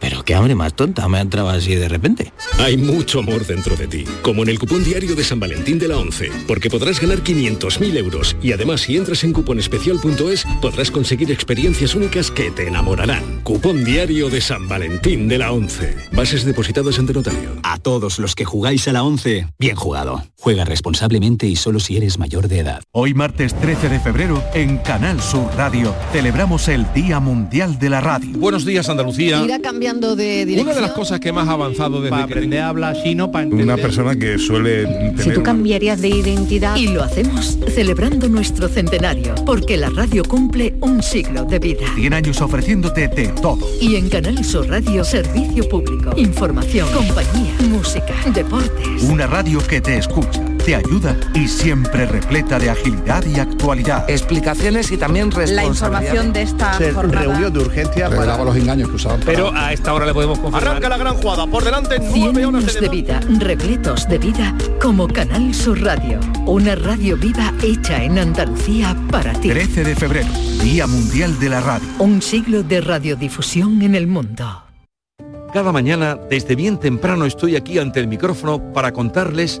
pero qué hambre más tonta me ha entrado así de repente. Hay mucho amor dentro de ti, como en el cupón diario de San Valentín de la 11, porque podrás ganar 500.000 euros y además si entras en cuponespecial.es podrás conseguir experiencias únicas que te enamorarán. Cupón diario de San Valentín de la 11. Bases depositadas ante notario. A todos los que jugáis a la 11, bien jugado. Juega responsablemente y solo si eres mayor de edad. Hoy martes 13 de febrero en Canal Sur Radio celebramos el Día Mundial de la Radio. Buenos días Andalucía. Cambiando de dirección. Una de las cosas que más ha avanzado desde para que aprender a hablar chino para entender. Una persona que suele tener Si tú cambiarías de identidad Y lo hacemos celebrando nuestro centenario, porque la radio cumple un siglo de vida. 100 años ofreciéndote de todo. Y en Canal Sur Radio, servicio público, información, compañía, música, deportes. Una radio que te escucha, te ayuda y siempre repleta de agilidad y actualidad. Explicaciones y también La información de esta jornada. Reunión de urgencia revelaba los engaños que usaban. para- Pero a esta hora le podemos confirmar. Arranca la gran jugada. Por delante, 100 nueve horas años de vida, repletos de vida, como Canal Sur Radio. Una radio viva hecha en Andalucía para ti. 13 de febrero, Día Mundial de la Radio. Un siglo de radiodifusión en el mundo. Cada mañana, desde bien temprano, estoy aquí ante el micrófono para contarles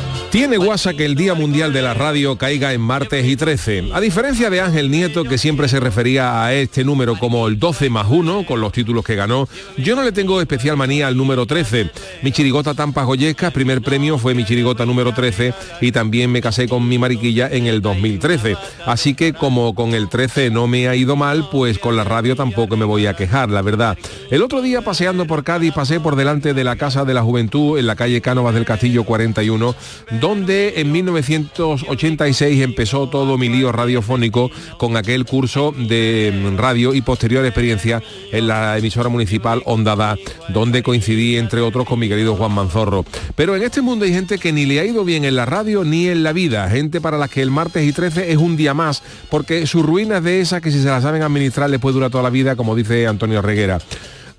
Tiene guasa que el Día Mundial de la Radio caiga en martes y 13. A diferencia de Ángel Nieto, que siempre se refería a este número como el 12 más 1, con los títulos que ganó, yo no le tengo especial manía al número 13. Mi chirigota Tampa Goyesca, primer premio fue mi chirigota número 13 y también me casé con mi mariquilla en el 2013. Así que como con el 13 no me ha ido mal, pues con la radio tampoco me voy a quejar, la verdad. El otro día paseando por Cádiz pasé por delante de la Casa de la Juventud en la calle Cánovas del Castillo 41, donde en 1986 empezó todo mi lío radiofónico con aquel curso de radio y posterior experiencia en la emisora municipal Ondada, donde coincidí entre otros con mi querido Juan Manzorro. Pero en este mundo hay gente que ni le ha ido bien en la radio ni en la vida, gente para las que el martes y 13 es un día más, porque su ruina es de esas que si se la saben administrar les puede durar toda la vida, como dice Antonio Reguera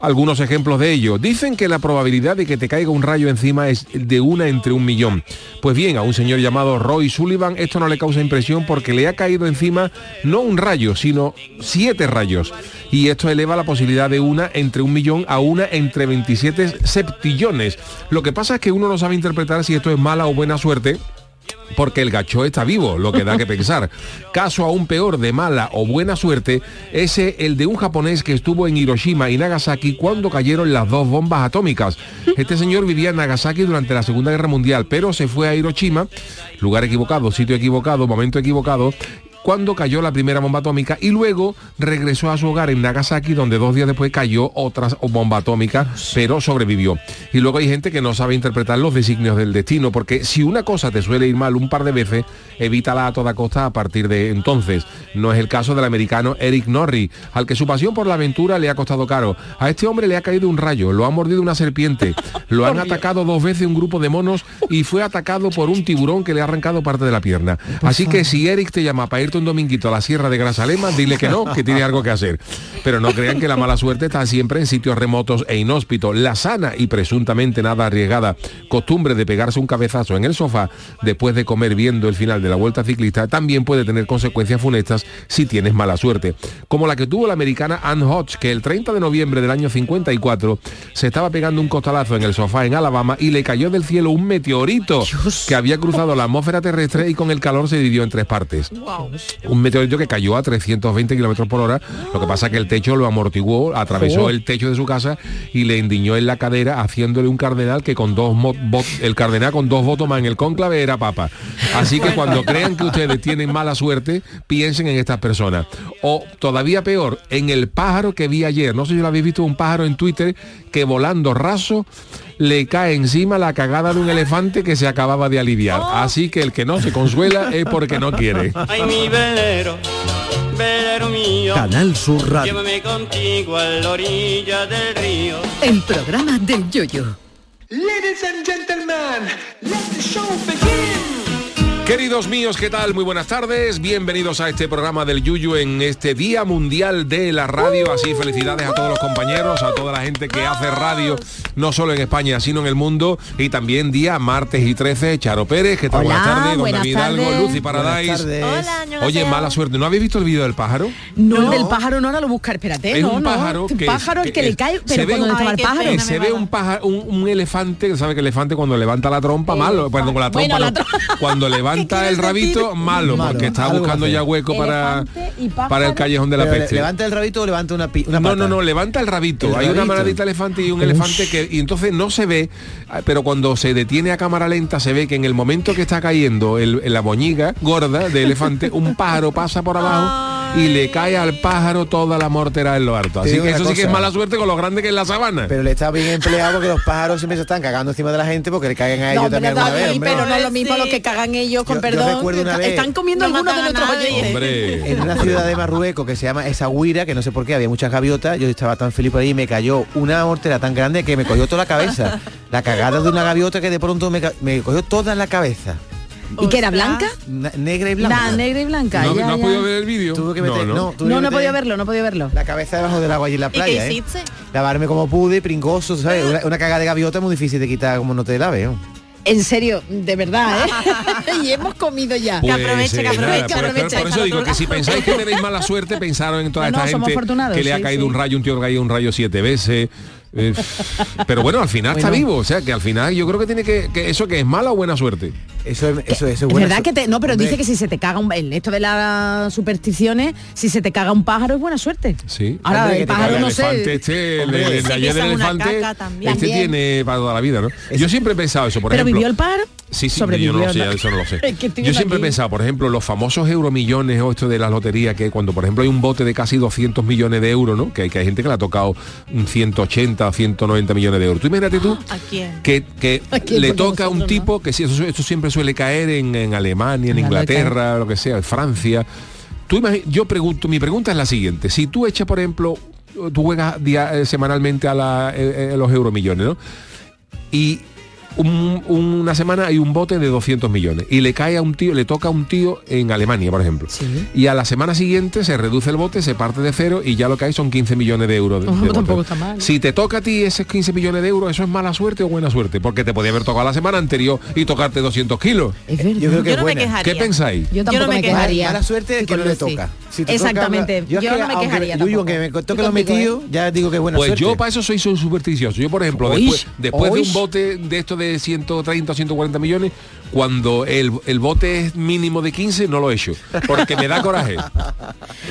algunos ejemplos de ello. Dicen que la probabilidad de que te caiga un rayo encima es de una entre un millón. Pues bien, a un señor llamado Roy Sullivan esto no le causa impresión porque le ha caído encima no un rayo, sino siete rayos. Y esto eleva la posibilidad de una entre un millón a una entre 27 septillones. Lo que pasa es que uno no sabe interpretar si esto es mala o buena suerte porque el gacho está vivo, lo que da que pensar. Caso aún peor de mala o buena suerte es el de un japonés que estuvo en Hiroshima y Nagasaki cuando cayeron las dos bombas atómicas. Este señor vivía en Nagasaki durante la Segunda Guerra Mundial, pero se fue a Hiroshima, lugar equivocado, sitio equivocado, momento equivocado, cuando cayó la primera bomba atómica y luego regresó a su hogar en Nagasaki donde dos días después cayó otra bomba atómica, pero sobrevivió. Y luego hay gente que no sabe interpretar los designios del destino, porque si una cosa te suele ir mal un par de veces, evítala a toda costa a partir de entonces. No es el caso del americano Eric Norrie, al que su pasión por la aventura le ha costado caro. A este hombre le ha caído un rayo, lo ha mordido una serpiente, lo han atacado dos veces un grupo de monos y fue atacado por un tiburón que le ha arrancado parte de la pierna. Así que si Eric te llama para irte un dominguito a la sierra de Grasalema, dile que no, que tiene algo que hacer. Pero no crean que la mala suerte está siempre en sitios remotos e inhóspitos. La sana y presuntamente nada arriesgada costumbre de pegarse un cabezazo en el sofá después de comer viendo el final de la vuelta ciclista también puede tener consecuencias funestas si tienes mala suerte. Como la que tuvo la americana Ann Hodge, que el 30 de noviembre del año 54 se estaba pegando un costalazo en el sofá en Alabama y le cayó del cielo un meteorito que había cruzado la atmósfera terrestre y con el calor se dividió en tres partes un meteorito que cayó a 320 kilómetros por hora. Lo que pasa es que el techo lo amortiguó, atravesó el techo de su casa y le endiñó en la cadera haciéndole un cardenal que con dos el cardenal con dos votos más en el cónclave era papa. Así que cuando crean que ustedes tienen mala suerte, piensen en estas personas. O todavía peor, en el pájaro que vi ayer. No sé si lo habéis visto un pájaro en Twitter que volando raso le cae encima la cagada de un elefante que se acababa de aliviar. Así que el que no se consuela es porque no quiere. Ay, mi velero, velero mío. Canal Sur Radio. Llévame contigo a la orilla del río. El programa del yoyo. Ladies and gentlemen, let the show begin. Queridos míos, ¿qué tal? Muy buenas tardes. Bienvenidos a este programa del Yuyu en este Día Mundial de la Radio. Así felicidades a todos los compañeros, a toda la gente que hace radio, no solo en España, sino en el mundo. Y también día martes y 13, Charo Pérez, ¿qué tal? Hola, buenas tardes. Don David Hidalgo. Lucy Paradise. Hola, Oye, mala suerte. ¿No habéis visto el vídeo del pájaro? No, el del pájaro no ahora lo buscar, espérate, Es no, un no. pájaro Un que, pájaro el que, le cae, se pero ve cuando el pájaro. se ve un pájaro, un, un elefante, que sabe que el elefante cuando levanta la trompa, malo, perdón, con la trompa, Bueno, la no. cuando levanta el rabito, malo, Malo, porque está buscando ya hueco para, para el callejón de la Pero le- peste. levanta el rabito o levanta una, pi- una No, pata. no, no, levanta el rabito. El Hay una manadita elefante y un elefante que y entonces no se ve, ah, pero cuando se detiene a cámara lenta se ve que en el momento que está cayendo el, la boñiga gorda de elefante, un pájaro pasa por abajo y le cae al pájaro toda la mortera en lo harto. Así que eso sí que es mala suerte con lo grande que es la sabana. Pero le está bien empleado porque los pájaros siempre se están cagando encima de la gente porque le caigan a ellos No, también pero, alguna vez, hombre. pero no es lo mismo lo que cagan ellos, con Yo- yo perdón. recuerdo una vez- Están comiendo No algunos de nuestros oyentes. En una ciudad de Marruecos que se llama Essaouira, que no sé por qué, había muchas gaviotas, yo estaba tan feliz por ahí y me cayó una mortera tan grande que me cogió toda la cabeza. La cagada de una gaviota que de pronto me, me cogió toda la cabeza. ¿Y que era blanca? Negra y blanca. Negra y blanca. ¿No, ya, no ya. podido ver el vídeo? Tuve que meter, no, no. no, tuve No, que no he meter podido verlo, no he podido verlo. La cabeza debajo del agua allí en la ¿Y qué playa, ¿eh? Lavarme como pude, pringoso, ¿sabes? Una, una cagada de gaviota es muy difícil de quitar como no te laves, ¿no? En serio, de verdad, ¿eh? y hemos comido ya. Que aproveche, que eh, aproveche, nada, que por- aproveche. Por, eso digo que si pensáis que tenéis mala suerte, pensaron en toda No, esta gente que le ha sí, caído sí. un rayo, un tío que ha caído un rayo siete veces. eh, pero bueno, al final está vivo, o sea que al final yo creo que tiene que, que eso que es mala o buena suerte. Eso es, eso, eso es Es buena verdad su- que te, no, pero Hombre, dice que si se te caga un en esto de las supersticiones, si se te caga un pájaro es buena suerte. Sí. Ahora Hombre, el que te pájaro caga no sé. este, el, Hombre, el- el ayer del elefante, también. este tiene para toda la vida, ¿no? Yo siempre he pensado eso, por Pero ejemplo. vivió el pájaro. Sí, sí, Sobrevivió, yo no lo sé, ¿no? eso no lo sé. Es que yo siempre he pensado, por ejemplo, los famosos euromillones o esto de la lotería, que cuando por ejemplo hay un bote de casi 200 millones de euros, ¿no? Que hay, que hay gente que le ha tocado un 180 o 190 millones de euros. Tú imagínate tú ¿A quién? que, que ¿A quién? le Porque toca a un no. tipo que sí, eso, esto siempre suele caer en, en Alemania, en Inglaterra, lo que sea, en Francia. Tú yo pregunto, mi pregunta es la siguiente. Si tú echas, por ejemplo, tú juegas eh, semanalmente a, la- eh, eh, los euromillones, ¿no? Y un- una semana hay un bote de 200 millones y le cae a un tío, le toca a un tío en Alemania, por ejemplo. Y a la semana siguiente se reduce el bote, se parte de cero y ya lo que hay son 15 millones de euros. de- Ojo, de bote. tampoco está mal. Si te toca a ti esos 15 millones de euros, ¿eso es mala suerte o buena suerte? Porque te podía haber tocado la semana anterior y tocarte 200 kilos. Yo creo que Yo me buena. quejaría. ¿Qué pensáis? Yo tampoco no me me quejaría. Mala suerte es que no le toca. Si te Exactamente. toca- Yo, es que no me quejaría Yuyu, tampoco. aunque me toque lo metido, ya digo que es buena Pues suerte. yo para eso soy su- supersticioso. Yo, por ejemplo, después, después de un bote de esto de 130 o 140 millones, cuando el, el bote es mínimo de 15, no lo echo. Porque me da coraje.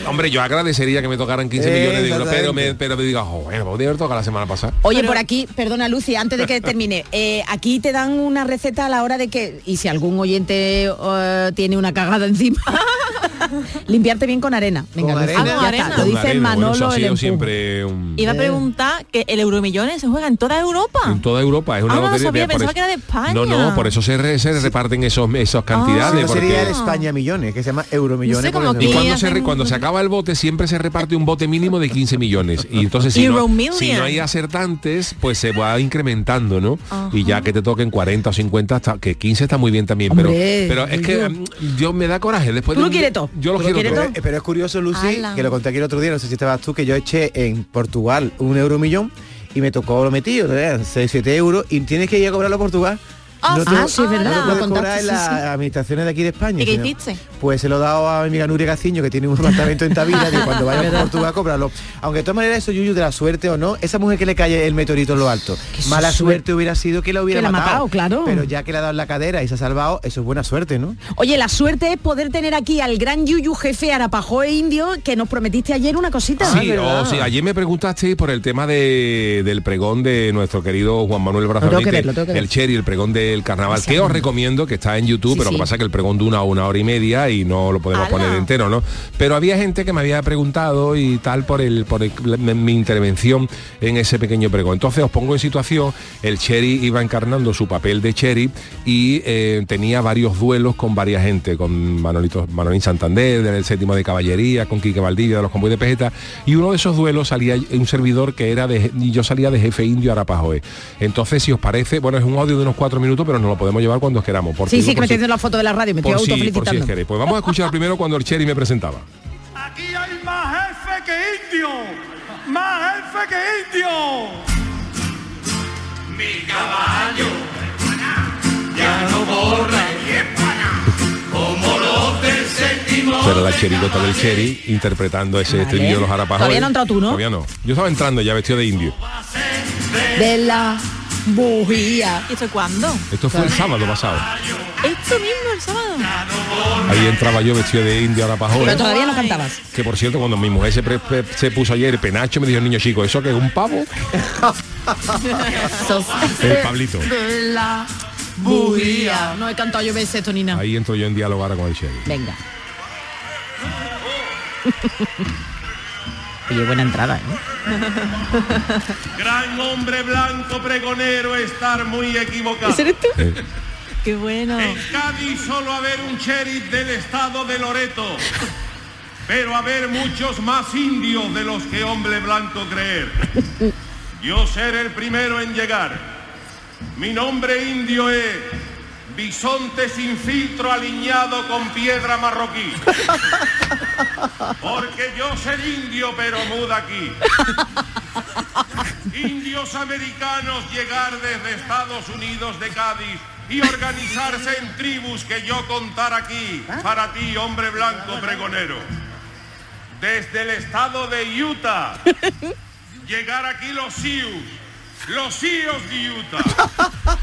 Hombre, yo agradecería que me tocaran 15 Eh, millones de euros, pero me, pero me diga, oh, bueno, podría haber tocado la semana pasada. Oye, por aquí, perdona Lucy, antes de que termine, eh, aquí te dan una receta a la hora de que, y si algún oyente eh, tiene una cagada encima, limpiarte bien con arena. Venga, ¿Con arena? Ah, arena. Lo dice arena, bueno, Manolo eso ha el siempre un- Iba a preguntar que el Euromillones se juega en toda Europa. en toda Europa es una Ah, no sabía, por pensaba eso- que era de España. no no por eso se, re- se reparten esos esas cantidades porque sería el España Millones, que se llama. No sé. Y Y cuando se, hacen- re- cuando se acaba el bote siempre se reparte un bote mínimo de 15 millones. Y entonces si no, Euromillion. si no hay acertantes, pues se va incrementando, ¿no? Y ya que te toquen 40 o 50, hasta, que 15 está muy bien también. Hombre, pero pero es que mm, yo me da coraje después Tú de lo quieres todo. Yo lo quiero todo. todo. Pero es curioso, Lucy, Ala. que lo conté aquí el otro día, no sé si estabas tú, que yo eché en Portugal un euromillón y me tocó lo metido, ¿no? eran 6, 7 euros y tienes que ir a cobrarlo a Portugal. Ah, no sí, es verdad, no lo lo puedes contaste, cobrar en sí, las sí. administraciones de aquí de España. ¿Y qué hiciste? Pues se lo he dado a mi amiga Nuria Gaciño, que tiene un apartamento en Tavira, y cuando vaya a Portugal, cóbralo. Aunque de todas maneras, eso, Yuyu, de la suerte o no, esa mujer que le cae el meteorito en lo alto, Que mala su- suerte hubiera sido que la hubiera Que la matado. matado, claro. Pero ya que le ha dado en la cadera y se ha salvado, eso es buena suerte, ¿no? Oye, la suerte es poder tener aquí al gran Yuyu jefe Arapajo e Indio, que nos prometiste ayer una cosita. Sí, o sí, ayer me preguntasteis por el tema de, del pregón de nuestro querido Juan Manuel que que ver. el Cherry, el pregón del carnaval, que os recomiendo, que está en YouTube, Sí, pero lo sí. que pasa es que el pregón dura una hora y media y no lo podemos poner entero, ¿no? Pero había gente que me había preguntado y tal por el por el- mi intervención en ese pequeño pregón. Entonces os pongo en situación, el Cherry iba encarnando su papel de Cherry y eh, tenía varios duelos con varias gente, con Manolito, Manolín Santander, del séptimo de caballería, con Quique Valdivia, de los convoyes de Pejeta, y uno de esos duelos salía un servidor que era de, y yo salía de jefe indio Arapajoe. Entonces, si os parece, bueno, es un audio de unos cuatro minutos, pero nos lo podemos llevar cuando queramos. Sí, digo sí, que me estoy la foto de la radio, me estoy por si, por si queréis. Pues vamos a escuchar primero cuando el Cherry me presentaba. Aquí hay más jefe que indio. Más jefe que indio. Mi caballo ya no corre como los del séptimo. Esa era la chericota del Cherry interpretando ese Vale. estribillo de los Arapajoe. Todavía no entrado tú, ¿no? Todavía no. Yo estaba entrando ya vestido de indio. De la bujía. ¿Y esto cuándo? Esto fue el sábado pasado. Esto mismo el sábado. Ahí entraba yo vestido de indio Arapajoe. Pero todavía no cantabas. Que por cierto, cuando mi mujer se, pre- se puso ayer penacho, me dijo el niño chico, ¿eso que es un pavo? El Pablito. De la bujía. No he cantado yo veces esto ni nada. Ahí entro yo en diálogo ahora con el. Venga. Oye, buena entrada, ¿eh? Gran hombre blanco pregonero estar muy equivocado. ¿Ese eres tú? Eh, Qué bueno. En Cádiz solo haber un sheriff del estado de Loreto, pero haber muchos más indios de los que hombre blanco creer. Yo seré el primero en llegar. Mi nombre indio es bisonte sin filtro aliñado con piedra marroquí. Porque yo ser indio pero muda aquí. Indios americanos llegar desde Estados Unidos de Cádiz y organizarse en tribus que yo contar aquí para ti, hombre blanco pregonero. Desde el estado de Utah, llegar aquí los Sioux, los Sioux de Utah.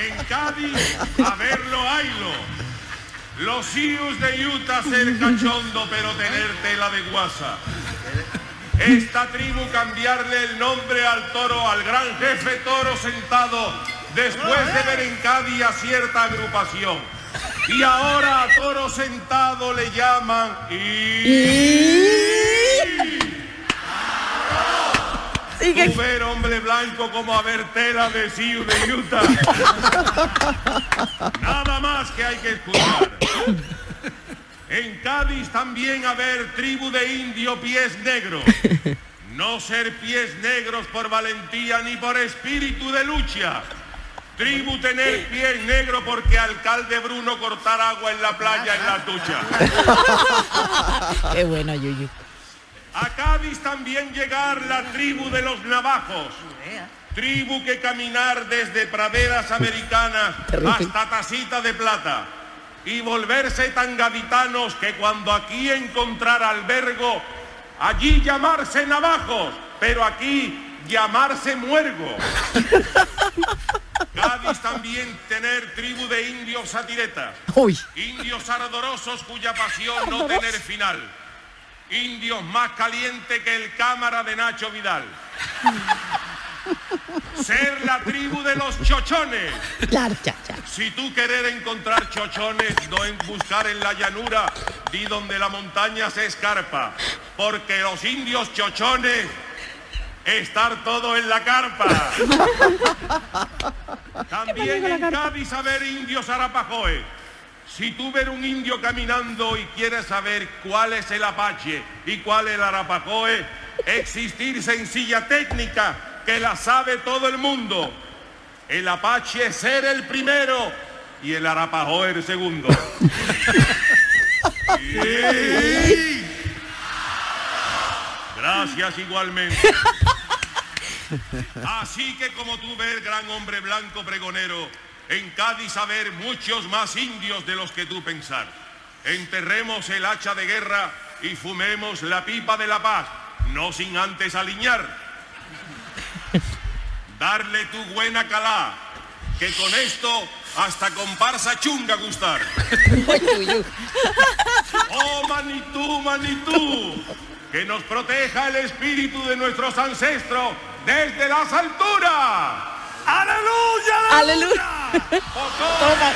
En Cádiz, a verlo, haylo. Los Sioux de Utah ser cachondo, pero tener tela de guasa. Esta tribu cambiarle el nombre al toro, al gran jefe toro sentado, después de ver en Cádiz a cierta agrupación. Y ahora a toro sentado le llaman y... Tú ver hombre blanco como a ver tela de Sioux de Utah. Nada más que hay que escuchar. En Cádiz también haber tribu de indio pies negros. No ser pies negros por valentía ni por espíritu de lucha. Tribu tener pies negros porque alcalde Bruno cortar agua en la playa en la ducha. Qué bueno, Yuyu. A Cádiz también llegar la tribu de los navajos. Tribu que caminar desde praderas americanas hasta tacita de plata. Y volverse tan gaditanos que cuando aquí encontrar albergo, allí llamarse navajos, pero aquí llamarse muergo. Cádiz también tener tribu de indios satiretas. Indios ardorosos cuya pasión no tener final. Indios más caliente que el cámara de Nacho Vidal. Ser la tribu de los chochones. Si tú querer encontrar chochones, no en buscar en la llanura, di donde la montaña se escarpa. Porque los indios chochones, estar todo en la carpa. También en Cádiz haber indios arapajoes. Si tú ver un indio caminando y quieres saber cuál es el apache y cuál es el arapajoe, existir sencilla técnica que la sabe todo el mundo. El apache es ser el primero y el arapajoe el segundo. Sí. Gracias igualmente. Así que como tú ves, gran hombre blanco pregonero, en Cádiz haber muchos más indios de los que tú pensar. Enterremos el hacha de guerra y fumemos la pipa de la paz, no sin antes aliñar. Darle tu buena calá, que con esto hasta comparsa chunga gustar. Oh Manitú, Manitú, que nos proteja el espíritu de nuestros ancestros desde las alturas. ¡Aleluya! ¡Aleluya! Toma,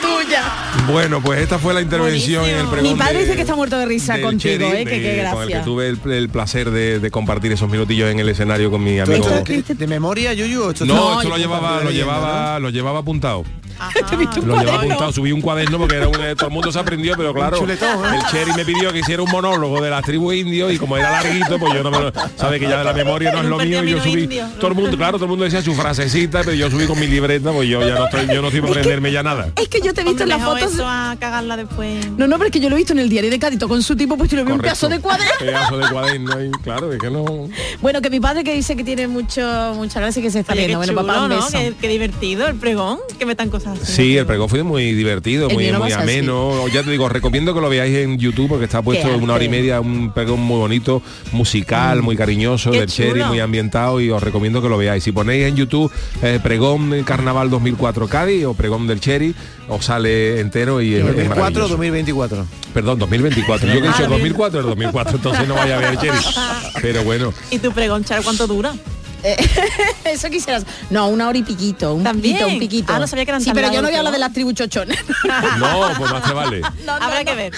tuya. Bueno, pues esta fue la intervención en el pregón Mi padre de- dice que está muerto de risa contigo, ¿eh? Que qué de- con el que tuve el, el placer de, de compartir esos minutillos en el escenario con mi ¿Tú amigo. esto de, de memoria, Yuyu? No, está- esto lo llevaba, lo llevaba, lo llevaba apuntado. ¿Te viste un Lo llevaba apuntado, subí un cuaderno porque era un, eh, todo el mundo se aprendió, pero claro, chuletón, ¿eh? el Cherry me pidió que hiciera un monólogo de las tribus indios y como era larguito, pues yo no me lo, sabe que ya de la memoria no es lo mío, y yo subí, todo el mundo, claro, todo el mundo decía su frasecita, pero yo subí con mi libreta, pues yo ya no estoy, yo no estoy para aprenderme ya nada. Es que yo te he visto en las fotos. eso a cagarla después. No, no, pero es que yo lo he visto en el diario de Cádiz con su tipo, pues y lo vi un pedazo de cuaderno. Pedazo de cuaderno y claro, es que no. Bueno, que mi padre que dice que tiene mucho, mucha gracia y que se está Oye, viendo. Bueno, chulo, papá, un ¿no? Qué, qué divertido el pregón, que metan cosas así. Sí, el pregón fue muy divertido, El muy, ameno. Ya te digo, recomiendo que lo veáis en YouTube porque está puesto una hora y media, un pregón muy bonito, musical, muy cariñoso, Qué del Cherry, muy ambientado y os recomiendo que lo veáis. Si ponéis en YouTube eh, pregón Carnaval 2004 Cádiz o pregón del Cherry, os sale entero y es, es 2004 o maravilloso. 2024. Perdón, 2024. Yo que he dicho Ah, 2004, el 2004, entonces no vaya a ver el Cherry. Pero bueno, ¿Y tu pregón, Charo, cuánto dura? Eh, eso quisieras. No, una hora y piquito, un ¿También? piquito, un piquito. Ah, no sabía que eran Sí, pero yo no voy a hablar de las tribus chochones. no, pues más te vale. No, no, Habrá que ver.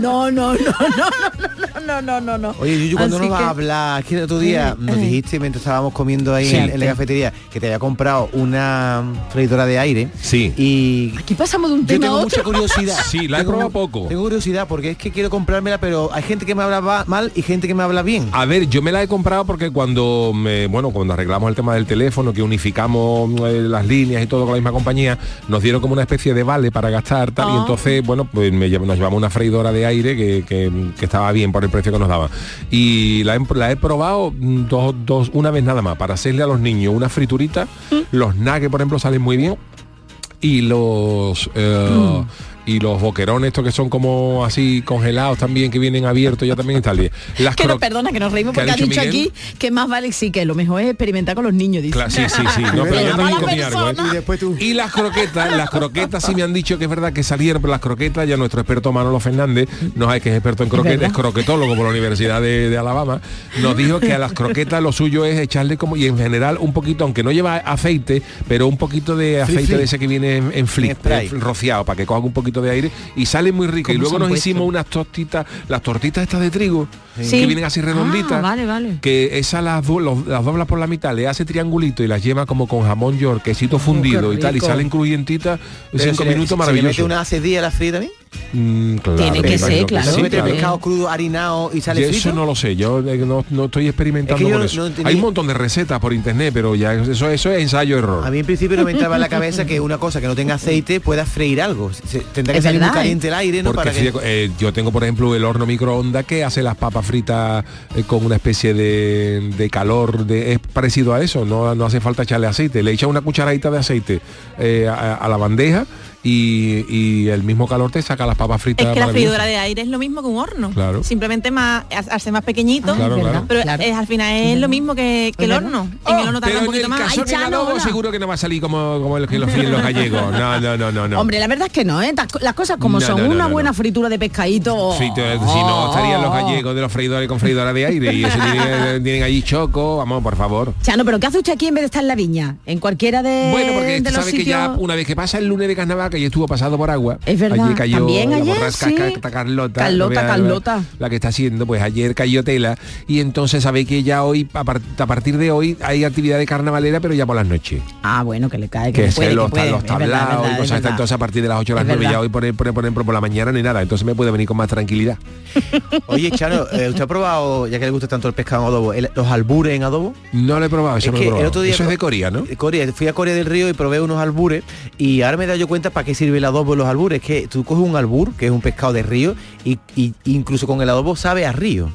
No, no, no, no, no, no, no, no. no. Oye, Yuyu, ¿cuándo nos vas a hablar? Es que el otro día nos dijiste mientras estábamos comiendo ahí en, en, la cafetería que te había comprado una freidora de aire. Sí. Y aquí pasamos de un tema yo tengo a otro. mucha curiosidad. Sí, la he probado poco. Tengo curiosidad porque es que quiero comprármela, pero hay gente que me habla mal y gente que me habla bien. A ver, yo me la he comprado porque cuando me, bueno, cuando arreglamos el tema del teléfono, que unificamos eh, las líneas y todo con la misma compañía, nos dieron como una especie de vale para gastar tal, y Ah. entonces, bueno, pues me nos llevamos una freidora de aire que, que- que estaba bien por el precio que nos daba. Y la he, la he probado mm, dos, dos, una vez nada más, para hacerle a los niños una friturita. Los nuggets, por ejemplo, salen muy bien. Y los eh, y los boquerones estos que son como así congelados también que vienen abiertos ya también están bien las Que no, perdona, que nos reímos ¿Qué ha porque ha dicho Miguel? aquí que más vale sí que lo mejor es experimentar con los niños, dice. Claro, sí, sí, sí. No, pero yo Llama a también la comí algo, ¿eh? Y después tú. Y las croquetas, las croquetas sí me han dicho que es verdad que salieron, pero las croquetas, ya nuestro experto Manolo Fernández, no hay que es experto en croquetas, verdad. es croquetólogo por la Universidad de, de Alabama, nos dijo que a las croquetas lo suyo es echarle como, y en general un poquito, aunque no lleva aceite, pero un poquito de aceite de ese que viene en, en eh, rociado, para que coja un poquito poquito de aire y sale muy rico. Y ¿Cómo luego nos puesto? hicimos unas tostitas, las tortitas estas de trigo, Sí. que vienen así redonditas. Ah, vale, vale. Que esas las, do- las doblas por la mitad, le hace triangulito y las lleva como con jamón york, quesito fundido y tal, y salen crujientitas, cinco minutos si le maravilloso. mete una hace día la también? Mm, claro, Tiene que ser, claro. sí, ¿Se mete el claro. pescado crudo harinado y sale Yo frito? eso no lo sé, yo eh, no, no estoy experimentando Es que yo con eso. no tenía- Hay un montón de recetas por internet, pero ya eso, eso es ensayo-error. A mí en principio no me entraba en la cabeza que una cosa que no tenga aceite pueda freír algo. Se- tendrá que Es salir muy ¿eh? caliente el aire, ¿no? Porque Para que... fíjate, eh, yo tengo, por ejemplo, el horno microondas que hace las papas fritas eh, con una especie de, de calor, de, es parecido a eso, no, no hace falta echarle aceite. Le echa una cucharadita de aceite eh, a, a la bandeja y, y el mismo calor te saca las papas fritas. Es que la freidora de aire es lo mismo que un horno. Claro. Simplemente más, hacerse más pequeñito. Ah, Claro. Pero claro. es, al final es lo mismo que, que el horno. en el horno tarda Pero un en poquito el más. seguro que no va a salir como, como el que los los gallegos. No, no, no, no. no. Hombre, la verdad es que no, ¿eh? Las cosas como No, son, no, no, una no, buena fritura de pescadito. Sí, te- si no estarían los gallegos de los freidores con freidora de aire y eso tienen, tienen allí choco, vamos, por favor. Chano, pero ¿qué hace usted aquí en vez de estar en la viña? En cualquiera de, Bueno, porque de los que ya una vez que pasa el lunes de carnaval, que ya estuvo pasado por agua, Es verdad, ayer cayó también la ayer, borrasca sí. Ca- Carlota, Carlota, no vea la- Carlota. La que está haciendo, pues ayer cayó tela y entonces sabe que ya hoy, a, par- a partir de hoy, hay actividad de carnavalera, pero ya por las noches. Ah, bueno, que le cae, que, Que puede, los, que puede. los Es verdad, y cosas entonces a partir de las 8 a las Es 9 ya hoy por, por, por ejemplo por la mañana ni nada, entonces me puede venir con más tranquilidad. Oye, Chano, eh, ¿usted ha probado, ya que le gusta tanto el pescado en adobo, el- los albures en adobo? No lo he probado, eso Es no lo he el probado. otro día Eso es de Corea, ¿no? Corea, fui a Corea del Río y probé unos albures y ahora me he dado yo cuenta para qué sirve el adobo en los albures. que tú coges un albur, que es un pescado de río, y, y- incluso con el adobo sabe a río.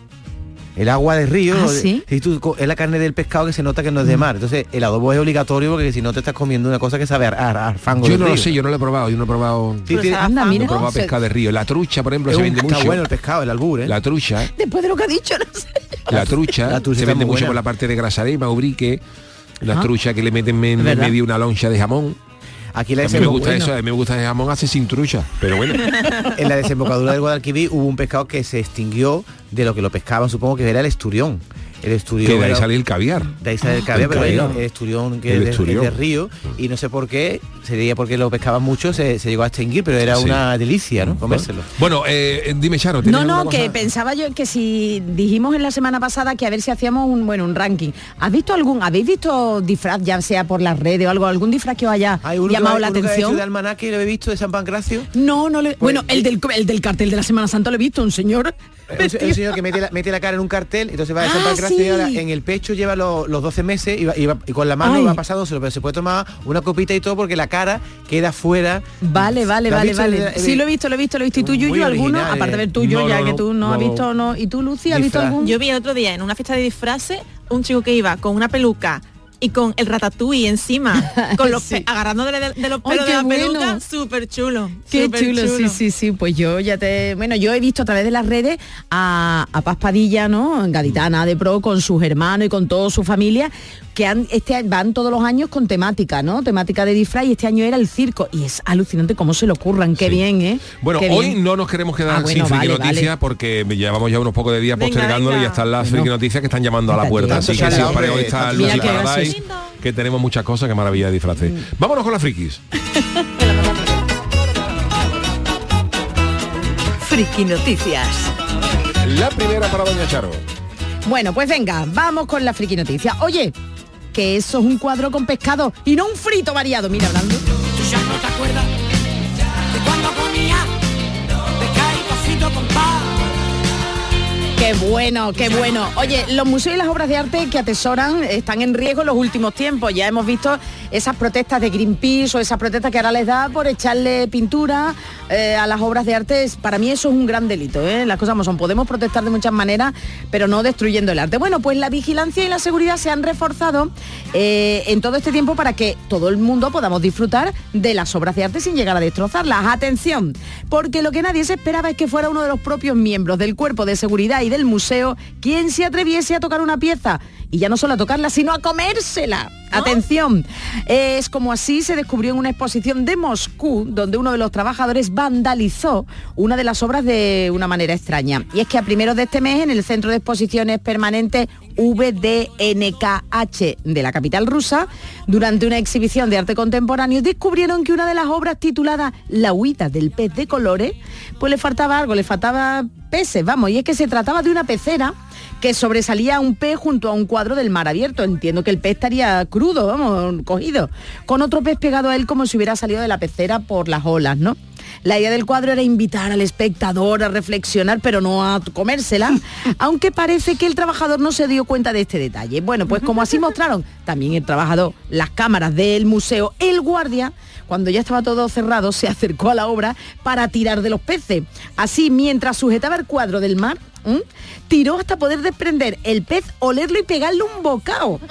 El agua de río, ¿Ah, sí? si tú co- es la carne del pescado que se nota que no es de mar. Entonces el adobo es obligatorio porque si no te estás comiendo una cosa que sabe a, a- a fango Yo no lo sé, yo no lo he probado, yo no he probado. Sí, tiene- Anda, no mira. he probado Se- pescado de río. La trucha, por ejemplo, Es se un- vende está mucho. bueno el pescado, el albur, ¿eh? La trucha, Después de lo que ha dicho, no sé. la trucha, La trucha se está vende mucho buena. por la parte de grasarema, ubrique, la Ah. trucha que le meten en medio una loncha de jamón. Aquí la a mí me gusta desemboc- eso, a mí me gusta el jamón hace sin trucha, pero bueno. en la desembocadura del Guadalquivir hubo un pescado que se extinguió de lo que lo pescaban, supongo que era el esturión. El esturión. que de ahí sale el caviar. De ahí sale el caviar, el pero caviar. el, el esturión que El es de, esturión. es de río y no sé por qué, sería porque lo pescaban mucho, se, se llegó a extinguir, pero era Sí. una delicia, ¿no? Comérselo. Bueno, eh, dime Charo, ¿tienes No, no, que cosa? pensaba yo que si dijimos en la semana pasada que a ver si hacíamos un bueno un ranking. ¿Has visto algún, habéis visto disfraz, ya sea por las redes o algo, algún disfraz que os haya Hay uno que llamado la uno que atención? de almanaque, lo he visto de San Pancracio. No, no le. Bueno, el del, el del cartel de la Semana Santa lo he visto, un señor. Es un, un señor que mete la, mete la cara en un cartel, entonces va de San Ah, sí. y ahora en el pecho lleva lo- los 12 meses y, va- y va- y con la mano Ay. va pasándoselo, pero se puede tomar una copita y todo porque la cara queda fuera. Vale, vale, ¿Lo has vale, vale. El- el- Sí, lo he visto, lo he visto, lo he visto. ¿Y tú, Yuyu, alguno? original, Aparte eh. del tuyo, No, ya no, que tú no, has visto, no. ¿Y tú, Lucy, has visto algún? Yo vi el otro día en una fiesta de disfraces un chico que iba con una peluca y con el ratatouille encima, con los Sí. agarrando de, los Ay, pelos de la peluca, bueno. súper chulo. Qué súper chulo, sí, sí, sí. Pues yo ya te. Bueno, yo he visto a través de las redes a, a Paz Padilla, ¿no? Gaditana de Pro, con sus hermanos y con toda su familia, que han, este, van todos los años con temática, ¿no? Temática de disfraz y este año era el circo. Y es alucinante cómo se lo ocurran, qué bien, ¿eh? Bueno, Qué hoy bien. no nos queremos quedar Ah, bueno, sin friki vale, noticias vale. porque llevamos ya unos pocos de días postergándolo y ya están las Bueno. friki noticias que están llamando a la puerta. Así que si os hombre, parece, hoy está Lucy Paradise, que tenemos muchas cosas, que maravilla de disfraces. Mm. Vámonos con las frikis. Friki Noticias. La primera para Doña Charo. Bueno, pues venga, vamos con la friki noticia. Oye, que eso es un cuadro con pescado y no un frito variado. Mira, hablando. Qué bueno, qué bueno. Oye, los museos y las obras de arte que atesoran están en riesgo en los últimos tiempos. Ya hemos visto esas protestas de Greenpeace o esas protestas que ahora les da por echarle pintura eh, a las obras de arte. Para mí eso es un gran delito. ¿eh? Las cosas como son. Podemos protestar de muchas maneras, pero no destruyendo el arte. Bueno, pues la vigilancia y la seguridad se han reforzado eh, en todo este tiempo para que todo el mundo podamos disfrutar de las obras de arte sin llegar a destrozarlas. Atención, porque lo que nadie se esperaba es que fuera uno de los propios miembros del cuerpo de seguridad y del museo quien se atreviese a tocar una pieza. y ya no solo a tocarla, sino a comérsela. Atención, es como así se descubrió en una exposición de Moscú, donde uno de los trabajadores vandalizó una de las obras de una manera extraña. Y es que a primeros de este mes, en el Centro de Exposiciones Permanentes VDNKH de la capital rusa, durante una exhibición de arte contemporáneo, descubrieron que una de las obras titulada La huida del pez de colores, pues le faltaba algo, le faltaba peces, vamos, y es que se trataba de una pecera que sobresalía un pez junto a un cuadro del mar abierto. Entiendo que el pez estaría crudo, vamos, cogido, con otro pez pegado a él como si hubiera salido de la pecera por las olas, ¿no? La idea del cuadro era invitar al espectador a reflexionar, pero no a comérsela, aunque parece que el trabajador no se dio cuenta de este detalle. Bueno, pues como así mostraron también el trabajador las cámaras del museo, el guardia cuando ya estaba todo cerrado, se acercó a la obra para tirar de los peces. Así, mientras sujetaba el cuadro del mar, ¿m? tiró hasta poder desprender el pez, olerlo y pegarle un bocado.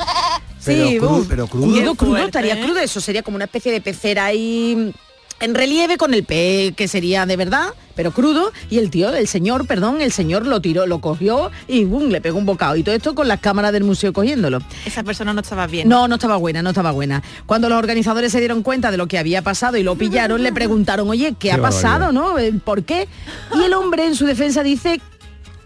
Pero Sí, cru- pero crudo. crudo, crudo, estaría ¿eh? crudo. Eso sería como una especie de pecera ahí en relieve con el pez que sería de verdad, pero crudo. Y el tío, el señor, perdón, el señor lo tiró, lo cogió y boom, le pegó un bocado. Y todo esto con las cámaras del museo cogiéndolo. Esa persona no estaba bien. No, no estaba buena, no estaba buena. Cuando los organizadores se dieron cuenta de lo que había pasado y lo pillaron, le preguntaron, oye, ¿qué, Qué ha pasado, no? Eh, ¿Por qué? Y el hombre en su defensa dice,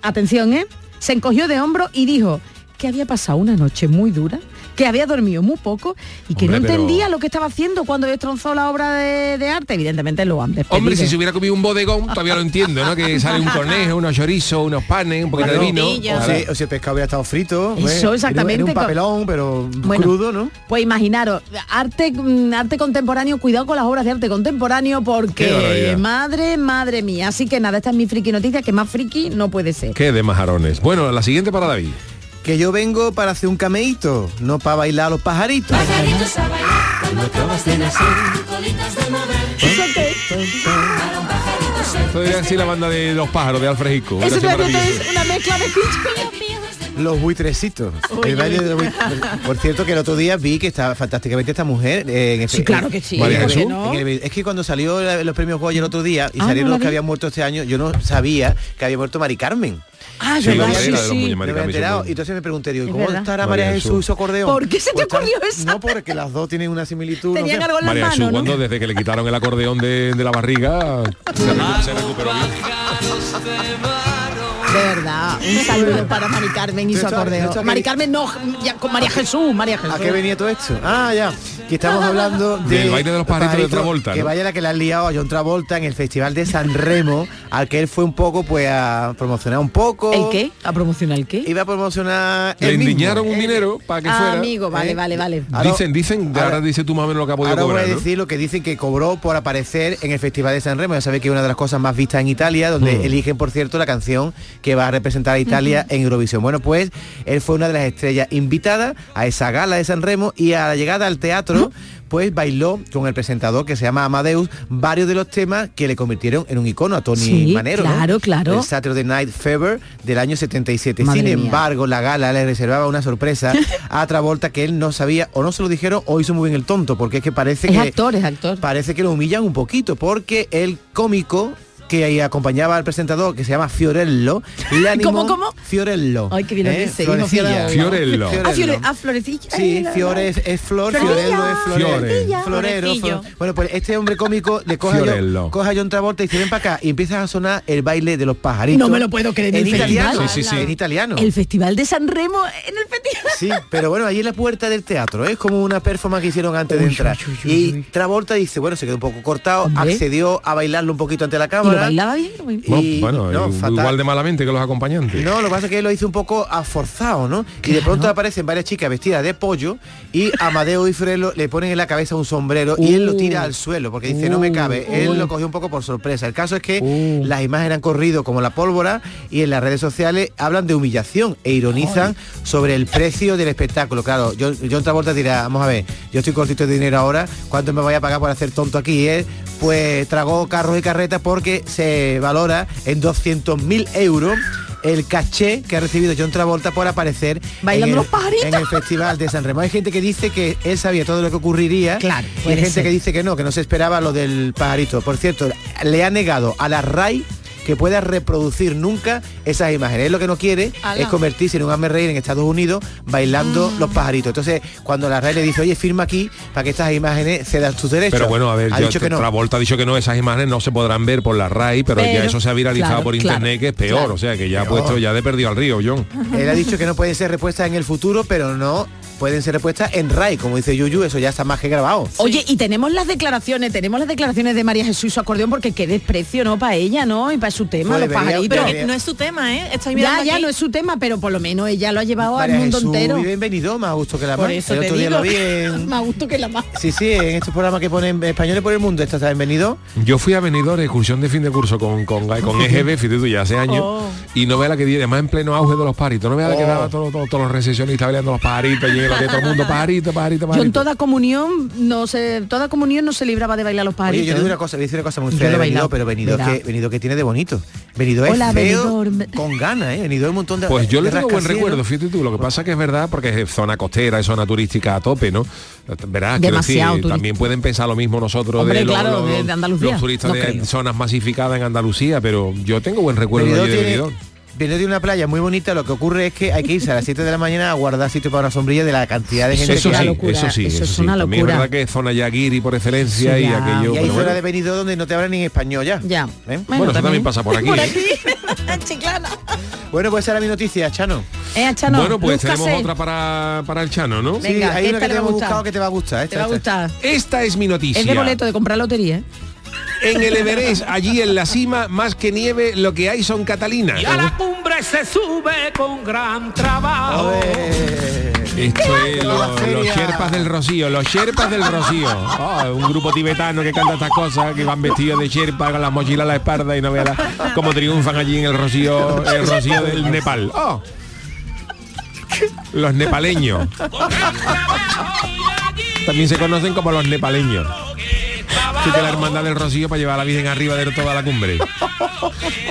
atención, ¿eh? Se encogió de hombro y dijo que había pasado una noche muy dura, que había dormido muy poco y que Hombre, no pero- entendía lo que estaba haciendo cuando destrozó la obra de, de arte. Evidentemente lo han despedido. Hombre, si se hubiera comido un bodegón, todavía lo entiendo, ¿no? Que sale un conejo, unos chorizos, unos panes, un poquito de vino. O si, o si el pescado hubiera estado frito. Eso, pues, exactamente, En un papelón, pero Bueno, crudo, ¿no? Pues imaginaros, arte, mm, arte contemporáneo, cuidado con las obras de arte contemporáneo porque madre, madre mía. Así que nada, esta es mi friki noticia, que más friki no puede ser. Qué de majarones. Bueno, la siguiente para David. Que yo vengo para hacer un cameíto, no para bailar a los pajaritos. Pajaritos a bailar cuando acabas de nacer. Colitas de mover. Esto debería ser la banda de los pájaros de Alfred Hitchcock. Eso es una mezcla de. Los buitrecitos. El baile de los buit- Por cierto, que el otro día vi que estaba fantásticamente esta mujer. eh, en Sí, claro que sí, María ¿por qué Jesús. no? Es que cuando salió la- los premios Goya el otro día y Ah, salieron no los que habían muerto este año, yo no sabía que había muerto Mari Carmen. Ah, Sí, verdad, sí, la sí. me había enterado. Y entonces me pregunté, Es ¿cómo verdad. estará María Jesús. Y su acordeón? ¿Por qué se te Pues ocurrió esa? No, porque las dos tienen una similitud. Tenían algo en las María Jesús, cuando desde que le quitaron el acordeón de, de la barriga, se, recu- se recuperó bien. De verdad, un saludo para Mari Carmen y su acordeón. Mari Carmen no, ya, con María Jesús, María Jesús. ¿A qué venía todo esto? Ah, ya. Que estamos hablando de Del baile de los pajaritos de Travolta, Que ¿no? vaya la que le han liado a John Travolta en el Festival de San Remo, al que él fue un poco pues a promocionar un poco. ¿El qué? ¿A promocionar el qué? Iba a promocionar Le endiñaron un dinero para que Ah, fuera. amigo, vale, ¿eh? vale, vale. Ahora- Dicen, dicen, ahora, ahora- dice tú más o menos lo que ha podido Ahora voy cobrar, a ¿no? decir lo que dicen que cobró por aparecer en el Festival de San Remo. Ya sabéis que es una de las cosas más vistas en Italia, donde Mm. eligen, por cierto, la canción que va a representar a Italia en Eurovisión. Bueno, pues él fue una de las estrellas invitadas a esa gala de San Remo y a la llegada al teatro, pues bailó con el presentador que se llama Amadeus varios de los temas que le convirtieron en un icono a Tony Sí, Manero. ¿no? claro, claro. El Saturday Night Fever del año 77. Madre Sin mía. embargo, la gala le reservaba una sorpresa a Travolta que él no sabía o no se lo dijeron o hizo muy bien el tonto, porque es que parece Es que actor, es actor. parece que lo humillan un poquito, porque el cómico que ahí acompañaba al presentador, que se llama Fiorello, le animó... ¿Cómo, cómo? Fiorello. Ay, qué bien lo ¿eh? dice, Florecilla. Fiorello. Ah, Fiore- ah, florecilla. Sí, Fiore es, es flor. Fiorello es florero. Fiore. Florero. Flor- Bueno, pues este hombre cómico le coge a, Fiorello. John, coge a John Travolta y dice, ven para acá, y empieza a sonar el baile de los pajaritos. No me lo puedo creer, En italiano. Sí, sí, sí. En italiano. El Festival de San Remo en el festival. Sí, pero bueno, ahí en la puerta del teatro, ¿eh? es como una performance que hicieron antes de entrar. uy, uy, y. Travolta dice, bueno, se quedó un poco cortado, Hombre. accedió a bailarlo un poquito ante la Y bailaba bien. muy bien. No, y- bueno, no, igual fatal. de malamente que los acompañantes. No, lo que pasa es que lo hizo un poco forzado, ¿no? Y de pronto aparecen varias chicas vestidas de pollo y Amadeo y Frelo le ponen en la cabeza un sombrero y él lo tira al suelo porque dice, no me cabe. Él lo cogió un poco por sorpresa. El caso es que las imágenes han corrido como la pólvora y en las redes sociales hablan de humillación e ironizan sobre el precio del espectáculo. Claro, John, John Travolta dirá, vamos a ver, yo estoy cortito de dinero ahora, ¿cuánto me voy a pagar por hacer tonto aquí? Y él pues tragó carros y carretas porque se valora en 200.000 euros el caché que ha recibido John Travolta por aparecer Bailando en, el, los pajaritos. en el Festival de San Remo. Hay gente que dice que él sabía todo lo que ocurriría Claro, y hay gente ser. que dice que no, que no se esperaba lo del pajarito. Por cierto, le ha negado a la RAI que pueda reproducir nunca esas imágenes. Él lo que no quiere Ala. es convertirse en un hazme reír en Estados Unidos bailando Ah. los pajaritos. Entonces, cuando la RAE le dice, oye, firma aquí para que estas imágenes cedan tus derechos. Pero bueno, a ver, ha yo- dicho que no. Travolta ha dicho que no, esas imágenes no se podrán ver por la RAI, pero, ya eso se ha viralizado claro, por claro, internet, que es peor, claro. o sea, que ya ha puesto, ya de perdido al río, John. Él ha dicho que no pueden ser respuestas en el futuro, pero no pueden ser respuestas en RAI, como dice Yuyu, eso ya está más que grabado. Oye, y tenemos las declaraciones, tenemos las declaraciones de María Jesús y su acordeón, porque qué desprecio, ¿no? Para ella, ¿no? Y para su tema, Pues los debería- pajaritos. debería- No es su tema, ¿eh? Estoy Ya, mirando ya aquí. no es su tema, pero por lo menos ella lo ha llevado María al mundo Jesús entero. vive en Benidorm, más gusto que la Por más. eso El te otro día digo. lo vi en... Más gusto que la más. Sí, sí, en estos programas que ponen españoles por el mundo, está en Benidorm. Yo fui a Benidorm, excursión de fin de curso con, con, con EGB, fíjate tú, ya hace años, Oh. y no vea la que di- además en pleno auge de los pajaritos, no vea la que Oh. daba todos todo, todos los recesionistas bailando los pajaritos, y en que todo el mundo, pajarito, pajarito, Yo en pajarito. toda comunión no se, toda comunión no se libraba de bailar los Oye, pajaritos. yo digo una cosa, voy a decir una cosa muy fea lo de Benidorm, pero Verá. que, Benidorm que tiene de bonito. Benidorm Hola, es feo Benidorm. con ganas, ¿eh? Benidorm un montón de... Pues yo le tengo buen recuerdo, fíjate tú, lo que pasa que es verdad, porque es zona costera, es zona turística a tope, ¿no? Verás, quiero decir, Demasiado turista. también pueden pensar lo mismo nosotros Hombre, de, los- claro, los, de- de Andalucía. los turistas No de creo. zonas masificadas en Andalucía, pero yo tengo buen recuerdo de Benidorm allí de tiene, Benidorm. Benidorm tiene una playa muy bonita, lo que ocurre es que hay que irse a las 7 de la mañana a guardar sitio para una sombrilla de la cantidad de gente Eso que sí, eso sí, eso eso es sí. una También es locura. verdad que es zona Yaguiri por excelencia Sí, y aquello. Y hay zona bueno. de Benidorm donde no te hablan ni en español ya. Ya. ¿Eh? Bueno, eso también pasa por aquí. Por ¿eh? aquí. Chiclana. Bueno, pues esa era mi noticia, Chano. Eh, Chano, bueno, pues tenemos otra para, para el Chano, ¿no? Venga, sí, hay que una esta que te va a hemos gustar. buscado que te va a gustar. Esta, Te va a esta. gustar. Esta es mi noticia. Es de boleto de comprar lotería. En el Everest, allí en la cima, más que nieve, lo que hay son catalinas. cumbre se sube con gran trabajo. Esto es lo- La los. Sherpas del Rocío, los Sherpas del Rocío. Ah, un grupo tibetano que canta estas cosas, que van vestidos de Sherpa con la mochila a la espalda y no vean cómo triunfan allí en el Rocío, el Rocío del Nepal. Oh. Los nepaleños. También se conocen como los nepaleños. Que la hermandad del Rocío para llevar a la Virgen arriba de toda la cumbre.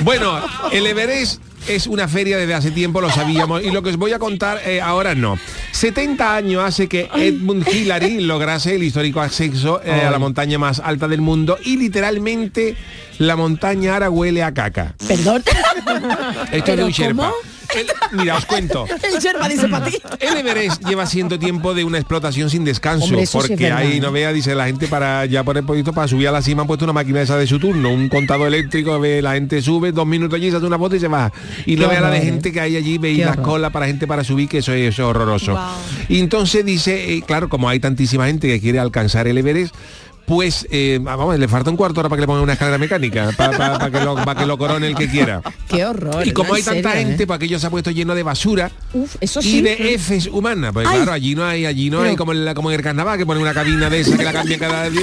Bueno, el Everest es una feria desde hace tiempo, lo sabíamos, y lo que os voy a contar eh, ahora no. 70 años hace que Edmund Hillary lograse el histórico acceso eh, a la montaña más alta del mundo y literalmente la montaña ahora huele a caca. Perdón. Esto es de ¿Pero un Sherpa. El- mira, os cuento. El Sherpa dice para ti. El Everest lleva siendo tiempo de una explotación sin descanso, Hombre, sí porque verdad, ahí no vea, dice la gente para ya por el poquito para subir a la cima han puesto una máquina esa de su turno, un contador eléctrico, ve la gente sube, dos minutos allí, se hace una foto y se va. Y no vea la de ¿eh? gente que hay allí, veis las colas para gente para subir, que eso es, eso es horroroso. Y entonces dice, eh, claro, como hay tantísima gente que quiere alcanzar el Everest, pues eh, vamos, le falta un cuarto hora para que le pongan una escalera mecánica, para, que, lo, para que lo corone el que quiera. Qué horror. Y como ¿no? hay tanta serio, gente, ¿eh? pues aquello se ha puesto lleno de basura Uf, eso y de heces humanas. Pues Ay. claro, allí no hay, allí no Pero- hay como en, la- como en el carnaval que pone una cabina de esa que la cambia cada día.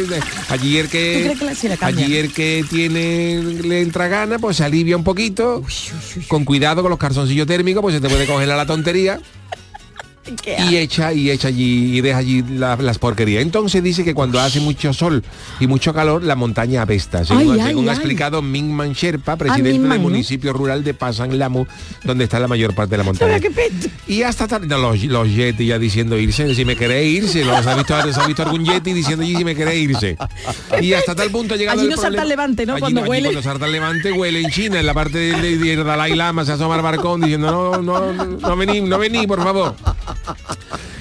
Allí el ¿Tú crees que que la- cambian? allí el que tiene le entra gana, pues se alivia un poquito. Con cuidado con los calzoncillos térmicos, pues se te puede coger la tontería. Y echa y echa allí y deja allí la- las porquerías. Entonces dice que cuando hace mucho sol y mucho calor, la montaña apesta. Según, Ay, ay, según ha ay. explicado Mingman Sherpa, presidente del ¿no? municipio rural de Pasang Lamu, donde está la mayor parte de la montaña. Y hasta tarde, no, los, los Yeti ya diciendo irse, si me queréis irse, los ha visto, los ha visto algún Yeti diciendo allí si me queréis irse. Y hasta tal punto ha llegado Allí el no salta problema- el levante, ¿no? Allí Cuando huele. Cuando salta el levante huele en China, en la parte de, de- de Dalai Lama se asoma al barcón diciendo no, no, no, no vení, no vení, por favor.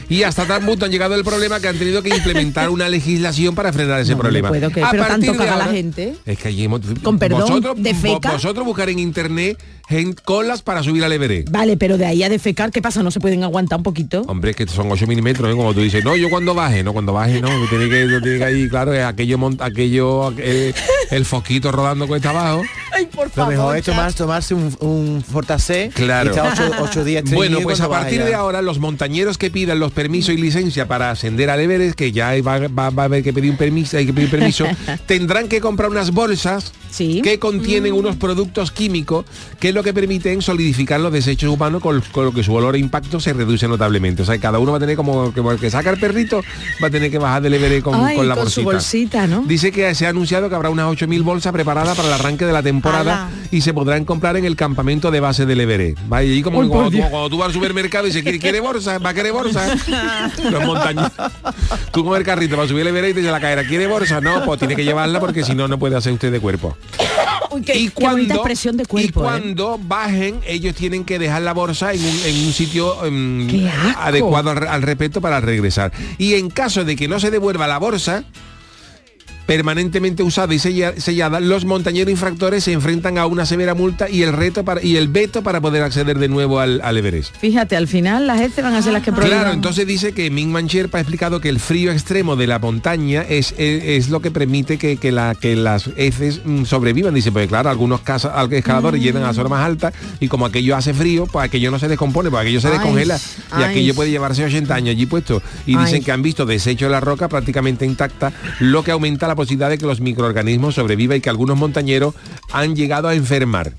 Y hasta tal punto han llegado el problema que han tenido que implementar una legislación para frenar ese problema. puedo A pero tanto de caga la gente. Es que allí hemos- Con perdón, vosotros, defeca. vo- vosotros buscar en internet gen- colas para subir al Everest. Vale, pero de ahí a defecar, ¿qué pasa? ¿No se pueden aguantar un poquito? Hombre, es que son 8 milímetros, ¿eh? como tú dices, no, yo cuando baje, no, cuando baje, no, tiene que, tiene que ahí, claro, es aquello, mont- aquello, el, el foquito rodando cuesta abajo. Ay, por Lo mejor es tomar, tomarse un, un Fortasé Claro. y estar ocho, ocho días Bueno, pues a partir de ahora los montañeros que pidan los permisos y licencia para ascender al Everest, que ya va, va- va a haber que pedir un permiso, hay que pedir permiso, tendrán que comprar unas bolsas que contienen unos productos químicos que es lo que permiten solidificar los desechos humanos con, con lo que su olor e impacto se reduce notablemente. O sea, cada uno va a tener como, el que saca el perrito, va a tener que bajar del Everest con, Ay, con la con su bolsita. Dice que se ha anunciado que habrá unas 8.000 bolsas preparadas para el arranque de la temporada Ala. y se podrán comprar en el campamento de base del Everest. Vaya, y como Uy, que cuando, tú, Dios. cuando tú vas al supermercado y dices, ¿quiere, quiere bolsa? ¿Va a querer bolsa? Los montañeros. Tú con el carrito para subir el Everest y te dice la caera, ¿quiere bolsa? No, pues tiene que llevarla porque si no, no puede hacer usted de cuerpo. Uy, qué, y qué cuando, expresión de cuerpo. ¿eh? cuando bajen, ellos tienen que dejar la bolsa en un, en un sitio em, adecuado al, al respeto para regresar. Y en caso de que no se devuelva la bolsa, permanentemente usada y sella- sellada, los montañeros infractores se enfrentan a una severa multa y el reto para, y el veto para poder acceder de nuevo al, al Everest. Fíjate, al final las heces van a ser las que prohíban. Claro, entonces dice que Ming Mancherpa ha explicado que el frío extremo de la montaña es, es, es lo que permite que, que la, que las heces mm, sobrevivan. Dice, pues claro, algunos casa- al- escaladores Mm. llegan a la zona más alta y como aquello hace frío, pues aquello no se descompone, pues aquello se Ay, descongela y ay. aquello puede llevarse 80 años allí puesto. Y Ay. dicen que han visto desecho de la roca prácticamente intacta, lo que aumenta la posibilidad de que los microorganismos sobrevivan y que algunos montañeros han llegado a enfermar.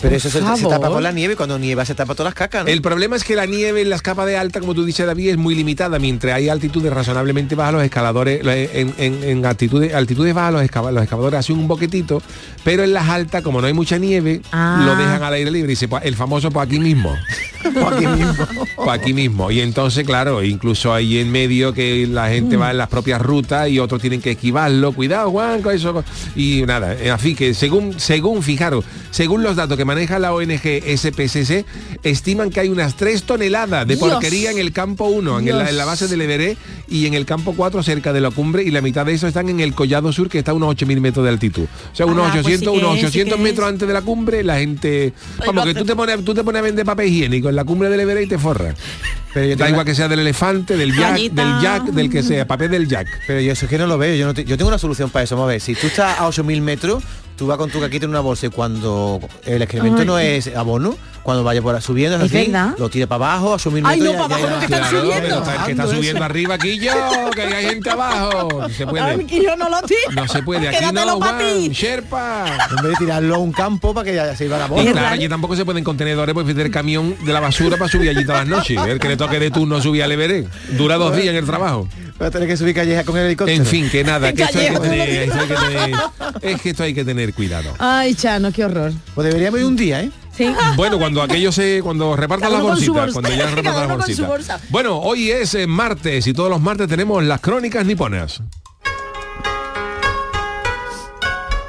Pero eso se, se tapa con la nieve, cuando nieva se tapa todas las cacas, ¿no? El problema es que la nieve en las capas de alta, como tú dices David, es muy limitada. Mientras hay altitudes razonablemente bajas, los escaladores, en, en- en altitudes, altitudes bajas, los, los excavadores hacen un boquetito, pero en las altas, como no hay mucha nieve, Ah. lo dejan al aire libre y se, el famoso por aquí mismo. Por aquí mismo. Por aquí mismo. Y entonces, claro, incluso ahí en medio que la gente Mm. va en las propias rutas y otros tienen que esquivarlo. Cuidado, Juan, con eso. Y nada, fin, que según, según, fijaros, según los datos que maneja la ONG SPSC, estiman que hay unas 3 toneladas de Dios. porquería en el campo 1, en la, Dios. en la base del Everest, y en el campo 4 cerca de la cumbre, y la mitad de eso están en el Collado Sur, que está a unos 8.000 metros de altitud. O sea, unos Ah, pues 800, sí que unos es, sí 800 que metros es. antes de la cumbre, la gente... Vamos, lo que tú te pones, tú te pones a vender papel higiénico en la cumbre del Everest y te forras. Pero yo Da igual que sea del elefante, del jack, del jack, del que sea, papel del jack. Pero yo eso es que no lo veo, yo, no te- yo tengo una solución para eso, vamos a ver, si tú estás a 8.000 metros, tú vas con tu caquita en una bolsa y cuando el excremento Ay. no es abono, cuando vaya por ahí subiendo, es así, lo tira para abajo, a 8.000 Ay, no, para abajo no, que están Claro, subiendo. pero está- que está subiendo arriba aquí yo, que hay gente abajo. No se puede. Ay, que yo no lo tiro. No se puede, aquí Quédatelo no, pa' Juan, ti. Sherpa. En vez de tirarlo a un campo para que ya se iba la Y bola. claro, allí tampoco se pueden contenedores pues el camión de la basura para subir allí todas las noches. El que le toque de turno subir al Everest. Dura dos días en el trabajo. Va a tener que subir calleja con el helicóptero. En fin, que nada, que esto hay que Callejo, tener, no esto hay que tener- es que esto hay que tener cuidado. Ay, Chano, qué horror. Pues deberíamos ir un día, ¿eh? Sí. Bueno, cuando aquello se, cuando repartan las bolsitas, cuando ya repartan las bolsitas. bolsa. Bueno, hoy es eh, martes y todos los martes tenemos las crónicas niponas.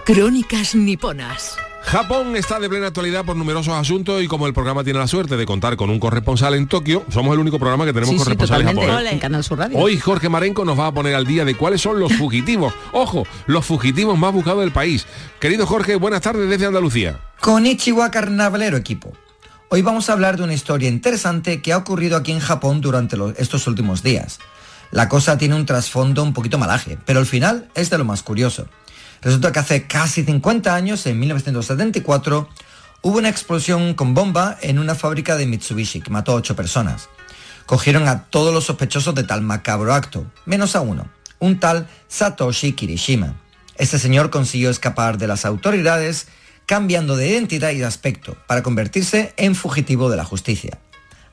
Crónicas niponas. Japón está de plena actualidad por numerosos asuntos y como el programa tiene la suerte de contar con un corresponsal en Tokio, somos el único programa que tenemos Sí, sí, corresponsal en. Japón. ¿eh? En Canal Sur Radio. Hoy Jorge Marenco nos va a poner al día de cuáles son los fugitivos. Ojo, los fugitivos más buscados del país. Querido Jorge, buenas tardes desde Andalucía. Konnichiwa carnavalero equipo. Hoy vamos a hablar de una historia interesante que ha ocurrido aquí en Japón durante los- estos últimos días. La cosa tiene un trasfondo un poquito malaje, pero al final es de lo más curioso. Resulta que hace casi 50 años, en 1974, hubo una explosión con bomba en una fábrica de Mitsubishi que mató a 8 personas. Cogieron a todos los sospechosos de tal macabro acto, menos a uno, un tal Satoshi Kirishima. Este señor consiguió escapar de las autoridades cambiando de identidad y de aspecto para convertirse en fugitivo de la justicia.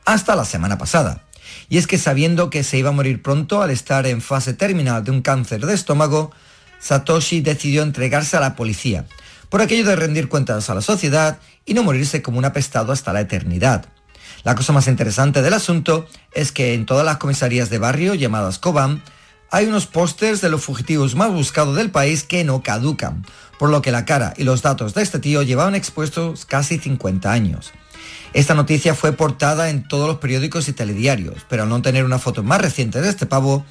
Hasta la semana pasada. Y es que sabiendo que se iba a morir pronto al estar en fase terminal de un cáncer de estómago, Satoshi decidió entregarse a la policía, por aquello de rendir cuentas a la sociedad y no morirse como un apestado hasta la eternidad. La cosa más interesante del asunto es que en todas las comisarías de barrio llamadas Koban hay unos pósters de los fugitivos más buscados del país que no caducan, por lo que la cara y los datos de este tío llevaban expuestos casi 50 años. Esta noticia fue portada en todos los periódicos y telediarios, pero al no tener una foto más reciente de este pavo,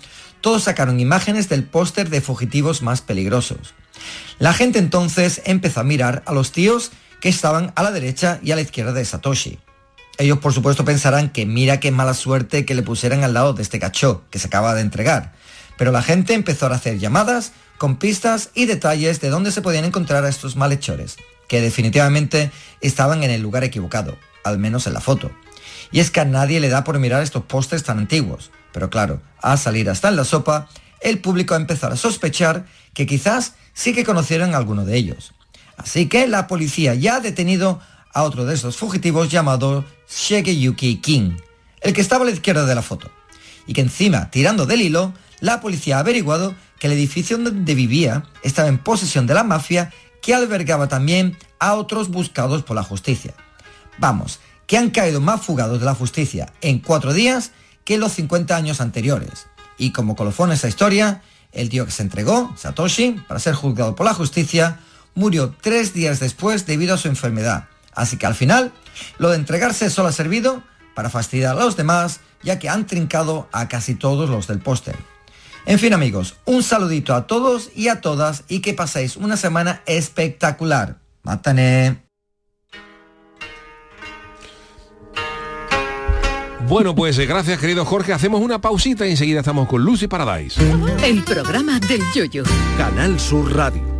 todos sacaron imágenes del póster de fugitivos más peligrosos. La gente entonces empezó a mirar a los tíos que estaban a la derecha y a la izquierda de Satoshi. Ellos por supuesto pensarán que mira qué mala suerte que le pusieran al lado de este cachó que se acaba de entregar. Pero la gente empezó a hacer llamadas con pistas y detalles de dónde se podían encontrar a estos malhechores, que definitivamente estaban en el lugar equivocado, al menos en la foto. Y es que a nadie le da por mirar estos postes tan antiguos, pero claro, a salir hasta en la sopa, el público a empezar a sospechar que quizás sí que conocieron a alguno de ellos. Así que la policía ya ha detenido a otro de esos fugitivos llamado Shigeyuki King, el que estaba a la izquierda de la foto. Y que encima, tirando del hilo, la policía ha averiguado que el edificio donde vivía estaba en posesión de la mafia que albergaba también a otros buscados por la justicia. Vamos, que han caído más fugados de la justicia en cuatro días que los 50 años anteriores. Y como colofón a esa historia, el tío que se entregó, Satoshi, para ser juzgado por la justicia, murió tres días después debido a su enfermedad. Así que al final, lo de entregarse solo ha servido para fastidiar a los demás, ya que han trincado a casi todos los del póster. En fin amigos, un saludito a todos y a todas y que paséis una semana espectacular. Mátane. Bueno, pues eh, gracias querido Jorge. Hacemos una pausita y enseguida estamos con Lucy Paradise. El programa del yoyo. Canal Sur Radio.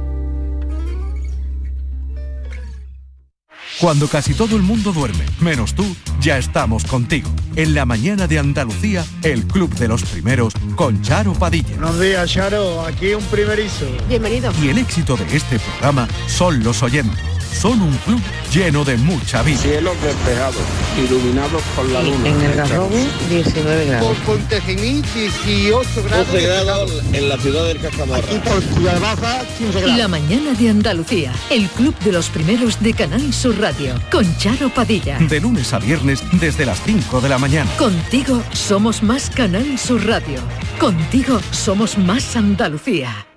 Cuando casi todo el mundo duerme, menos tú, ya estamos contigo. En la mañana de Andalucía, el Club de los Primeros con Charo Padilla. Buenos días, Charo. Aquí un primerizo. Bienvenido. Y el éxito de este programa son los oyentes. Son un club lleno de mucha vida. Cielos despejados, iluminados por la luna. En el Garrobo, 19 grados. Por Pontejiní, 18 grados. 12 grados en la ciudad del Castamarra. Aquí por Ciudad Baja, 15 grados. La mañana de Andalucía, el club de los primeros de Canal Sur Radio, con Charo Padilla. De lunes a viernes desde las 5 de la mañana. Contigo somos más Canal Sur Radio. Contigo somos más Andalucía.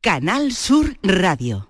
Canal Sur Radio.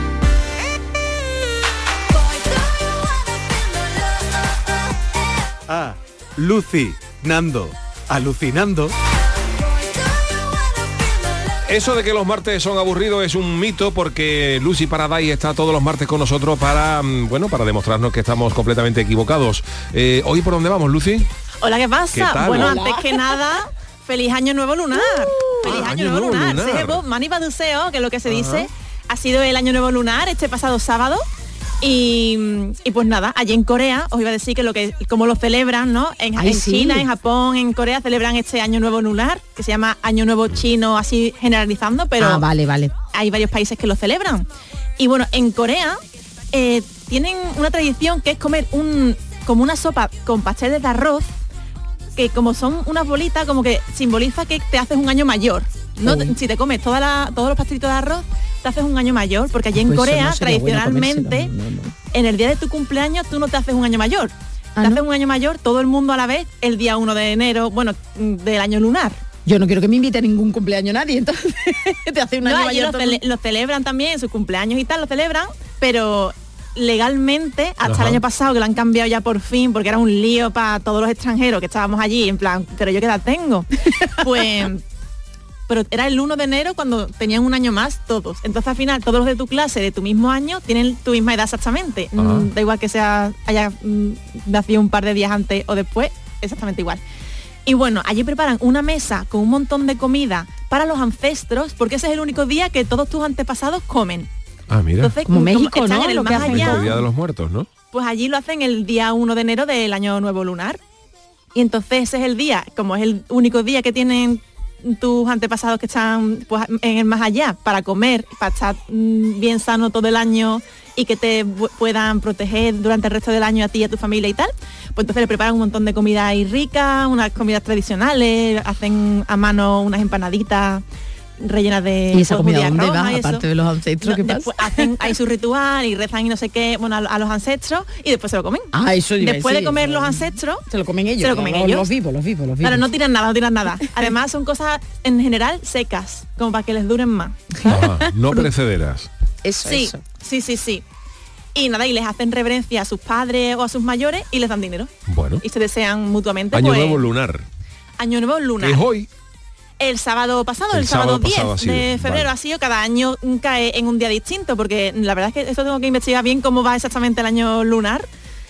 Ah, Lucy, Nando, alucinando. Eso de que los martes son aburridos es un mito porque Lucy Paradise está todos los martes con nosotros para, mm, bueno, para demostrarnos que estamos completamente equivocados. Eh, ¿Hoy por dónde vamos, Lucy? Hola, ¿qué pasa? ¿Qué tal? Bueno, Hola. antes que nada, feliz año nuevo lunar. feliz ah, año, año nuevo nuevo lunar. lunar. Mani Baduseo, que es lo que se dice, ha sido el año nuevo lunar este pasado sábado. Y, y pues nada, allí en Corea, os iba a decir que lo que como lo celebran, ¿no? En, Ay, en sí. China, en Japón, en Corea celebran este año nuevo lunar, que se llama año nuevo chino, así generalizando, pero Ah, vale, vale. hay varios países que lo celebran. Y bueno, en Corea eh, tienen una tradición que es comer un como una sopa con pasteles de arroz, que como son unas bolitas, como que simboliza que te haces un año mayor. ¿no? Si te comes toda la- todos los pastelitos de arroz, te haces un año mayor, porque allí en Pues Corea, no sería bueno tradicionalmente, en el día de tu cumpleaños tú no te haces un año mayor. te haces un año mayor todo el mundo a la vez el día 1 de enero, bueno, del año lunar. Yo no quiero que me invite a ningún cumpleaños nadie, entonces te hace un año mayor lo, todo cele- lo celebran también, sus cumpleaños y tal, lo celebran, pero legalmente, hasta Ajá. el año pasado, que lo han cambiado ya por fin, porque era un lío para todos los extranjeros que estábamos allí, en plan, pero yo qué edad tengo. pues, pero era el 1 de enero cuando tenían un año más todos. Entonces al final, todos los de tu clase, de tu mismo año, tienen tu misma edad exactamente. Mm, Da igual que sea haya mm, nacido un par de días antes o después, exactamente igual. Y bueno, allí preparan una mesa con un montón de comida para los ancestros, porque ese es el único día que todos tus antepasados comen. Ah, mira. Entonces, como están en el más allá, El Día de los Muertos, ¿no? pues allí lo hacen el día 1 de enero del año nuevo lunar. Y entonces ese es el día, como es el único día que tienen tus antepasados que están pues, en el más allá para comer, para estar mm, bien sano todo el año y que te pu- puedan proteger durante el resto del año a ti y a tu familia y tal, pues entonces le preparan un montón de comida ahí rica, unas comidas tradicionales, hacen a mano unas empanaditas rellenas de ¿Y esa pues, comida dónde va? Aparte de los ancestros, ¿qué pasa? Hacen ahí su ritual y rezan y no sé qué, bueno, a, a los ancestros y después se lo comen. Ah, eso Después de comer eso. los ancestros, Se lo comen ellos. se lo comen los, ellos. Los vivos, los vivos, los vivos. Claro, no tiran nada, no tiran nada. Además son cosas en general secas, como para que les duren más. Ajá, no precederas. Eso, sí, eso. sí, sí, sí. Y nada, y les hacen reverencia a sus padres o a sus mayores y les dan dinero. Bueno. Y se desean mutuamente. Año pues, nuevo lunar. Año nuevo lunar. Es hoy. El sábado pasado, el, El sábado, sábado 10 pasado ha sido, de febrero vale. ha sido, cada año cae en un día distinto, porque la verdad es que esto tengo que investigar bien cómo va exactamente el año lunar.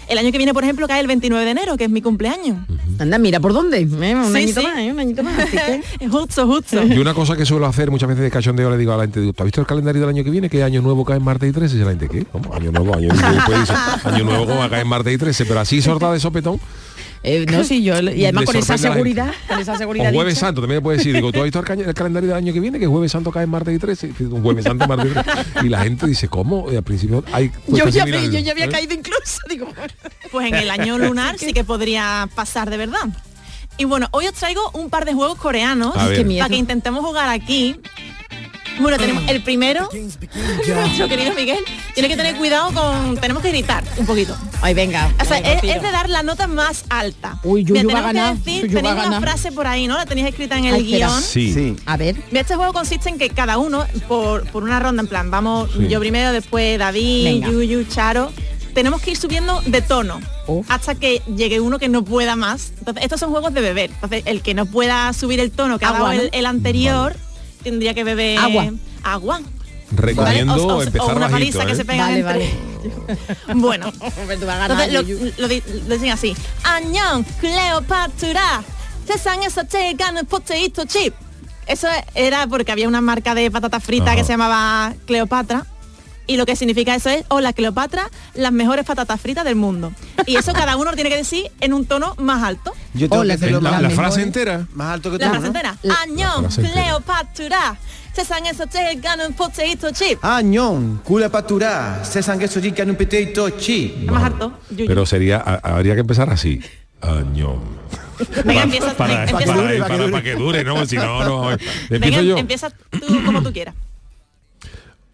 El año que viene, por ejemplo, cae el 29 de enero, que es mi cumpleaños. Anda, mira por dónde. ¿eh? Un Sí, añito sí. más, ¿eh? un añito más. así que- Es justo, justo. Y una cosa que suelo hacer muchas veces de cachondeo le digo a la gente, ¿tú has visto el calendario del año que viene? Que año nuevo cae en martes y 13? Y la gente, ¿qué? ¿Cómo? Año nuevo, año nuevo. Después dice, año nuevo caer en martes y 13, pero así sorta de sopetón. Eh, no, sí, yo, y además con esa seguridad, con esa O seguridad. jueves dicha. santo, también le puedes decir, digo, ¿tú has visto el, calendario del año que viene? Que jueves santo cae en martes y 13. Y dice, Un jueves santo, martes y 13. Y la gente dice, ¿cómo? Y al principio hay... Yo ya, yo ya había ¿eh? caído incluso, digo. Pues en el año lunar sí que podría pasar de verdad. Y bueno, hoy os traigo un par de juegos coreanos para que intentemos jugar aquí. Bueno, tenemos el primero, nuestro querido Miguel, tiene que tener cuidado con... Tenemos que gritar un poquito. Ay, venga. O sea, venga, es, de dar la nota más alta. Uy, va a ganar, que decir, tenéis una ganar. frase por ahí, ¿no? La tenéis escrita en el Ay, guion. Sí. Sí. A ver. Este juego consiste en que cada uno, por, por una ronda, en plan, vamos Sí. yo primero, después David, Venga. Yuyu, Charo, tenemos que ir subiendo de tono Oh. hasta que llegue uno que no pueda más. Entonces, estos son juegos de beber. Entonces, el que no pueda subir el tono que ha Agua, dado el anterior, tendría que beber agua. Agua. Recomiendo ¿Vale? o, o, empezar o una bajito, paliza ¿eh? que se pega vale, vale. Bueno, entonces lo, lo, lo decían así. Añón, Cleopatra, tres años te ganas poteito chip. Eso era porque había una marca de patata frita que se llamaba Cleopatra y lo que significa eso es, hola Cleopatra, las mejores patatas fritas del mundo. Y eso cada uno lo tiene que decir en un tono más alto. Yo tengo que la, frase entera. Más alto que tú, La frase entera. Añón, Cleopatra. Sesan eso te gana un potato chip. Añón, Cleopatra. Sesan eso te gana un potato chip. Más alto. Pero sería, habría que empezar así. Añón. Venga, empieza, para, para, para, que dure, ¿no? Si no, no. Empiezo. Empieza tú como tú quieras.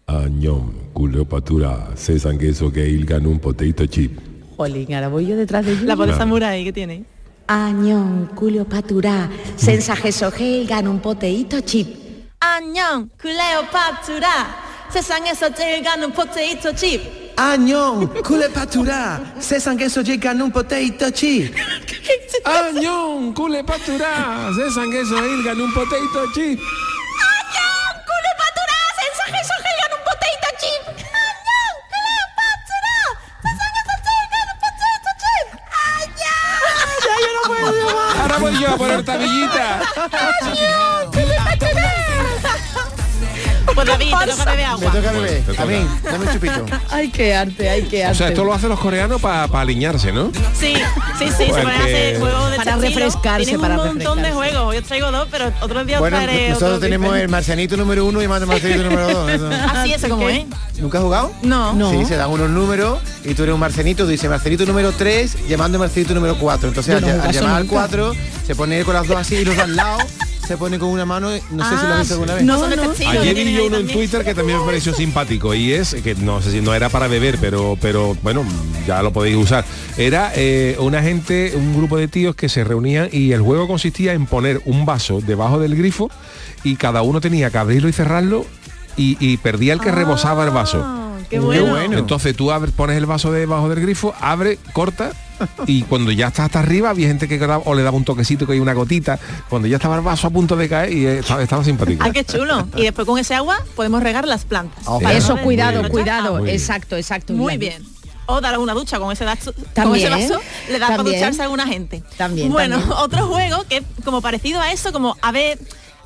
Añón, culiopatura, sesan queso que ilgan un potato chip. Jolín, ahora voy yo detrás de ellos. La voz samurai que tiene. Añón, culiopatura, sensa queso que ilgan un poteito chip. Añón, culiopatura, sesan queso que ilgan un poteito chip. Añón, culiopatura, sesan queso que ilgan un poteito chip. Añón, culiopatura, sesan queso que ilgan un poteito chip. Voy yo David te toca beber agua Me toca beber. Te toca. A mí, dame un chupito. Ay, qué arte, ay, qué arte. O sea, esto lo hacen los coreanos para alinearse, ¿no? Sí, sí, sí, se hacer juegos de Para refrescarse, Tienen para un montón de juegos. Yo traigo dos, pero otro día Bueno, traeré nosotros otros tenemos el marcianito número uno y el marcianito número dos. eso. Así es como es. ¿Nunca has jugado? No. No. Sí, se dan unos números y tú eres un marcenito, tú dices marcenito número 3 llamando marcenito número 4. Entonces al, al llamar al nunca. 4 se pone con las dos así y los de al lado se pone con una mano, no sé si lo Ah, has visto alguna vez. no, no. Ayer vi yo uno en. Twitter que también me pareció simpático y es que no sé si no era para beber, pero pero bueno, ya lo podéis usar. Era eh, una gente, un grupo de tíos que se reunían y el juego consistía en poner un vaso debajo del grifo y cada uno tenía que abrirlo y cerrarlo y, y perdía el que rebosaba el vaso. Qué bueno. Entonces tú abres, pones el vaso debajo del grifo, abre, corta y cuando ya está hasta arriba había gente que o le daba un toquecito que hay una gotita. Cuando ya estaba el vaso a punto de caer y estaba, estaba simpático. Ah, qué chulo. Y después con ese agua podemos regar las plantas. Oh, Para Eso, cuidado, cuidado. Exacto, exacto. Muy bien. O dar una ducha con ese, vaso, con También, ese vaso, le da para ducharse a alguna gente. También, Bueno, también. otro juego que es como parecido a eso, como a ver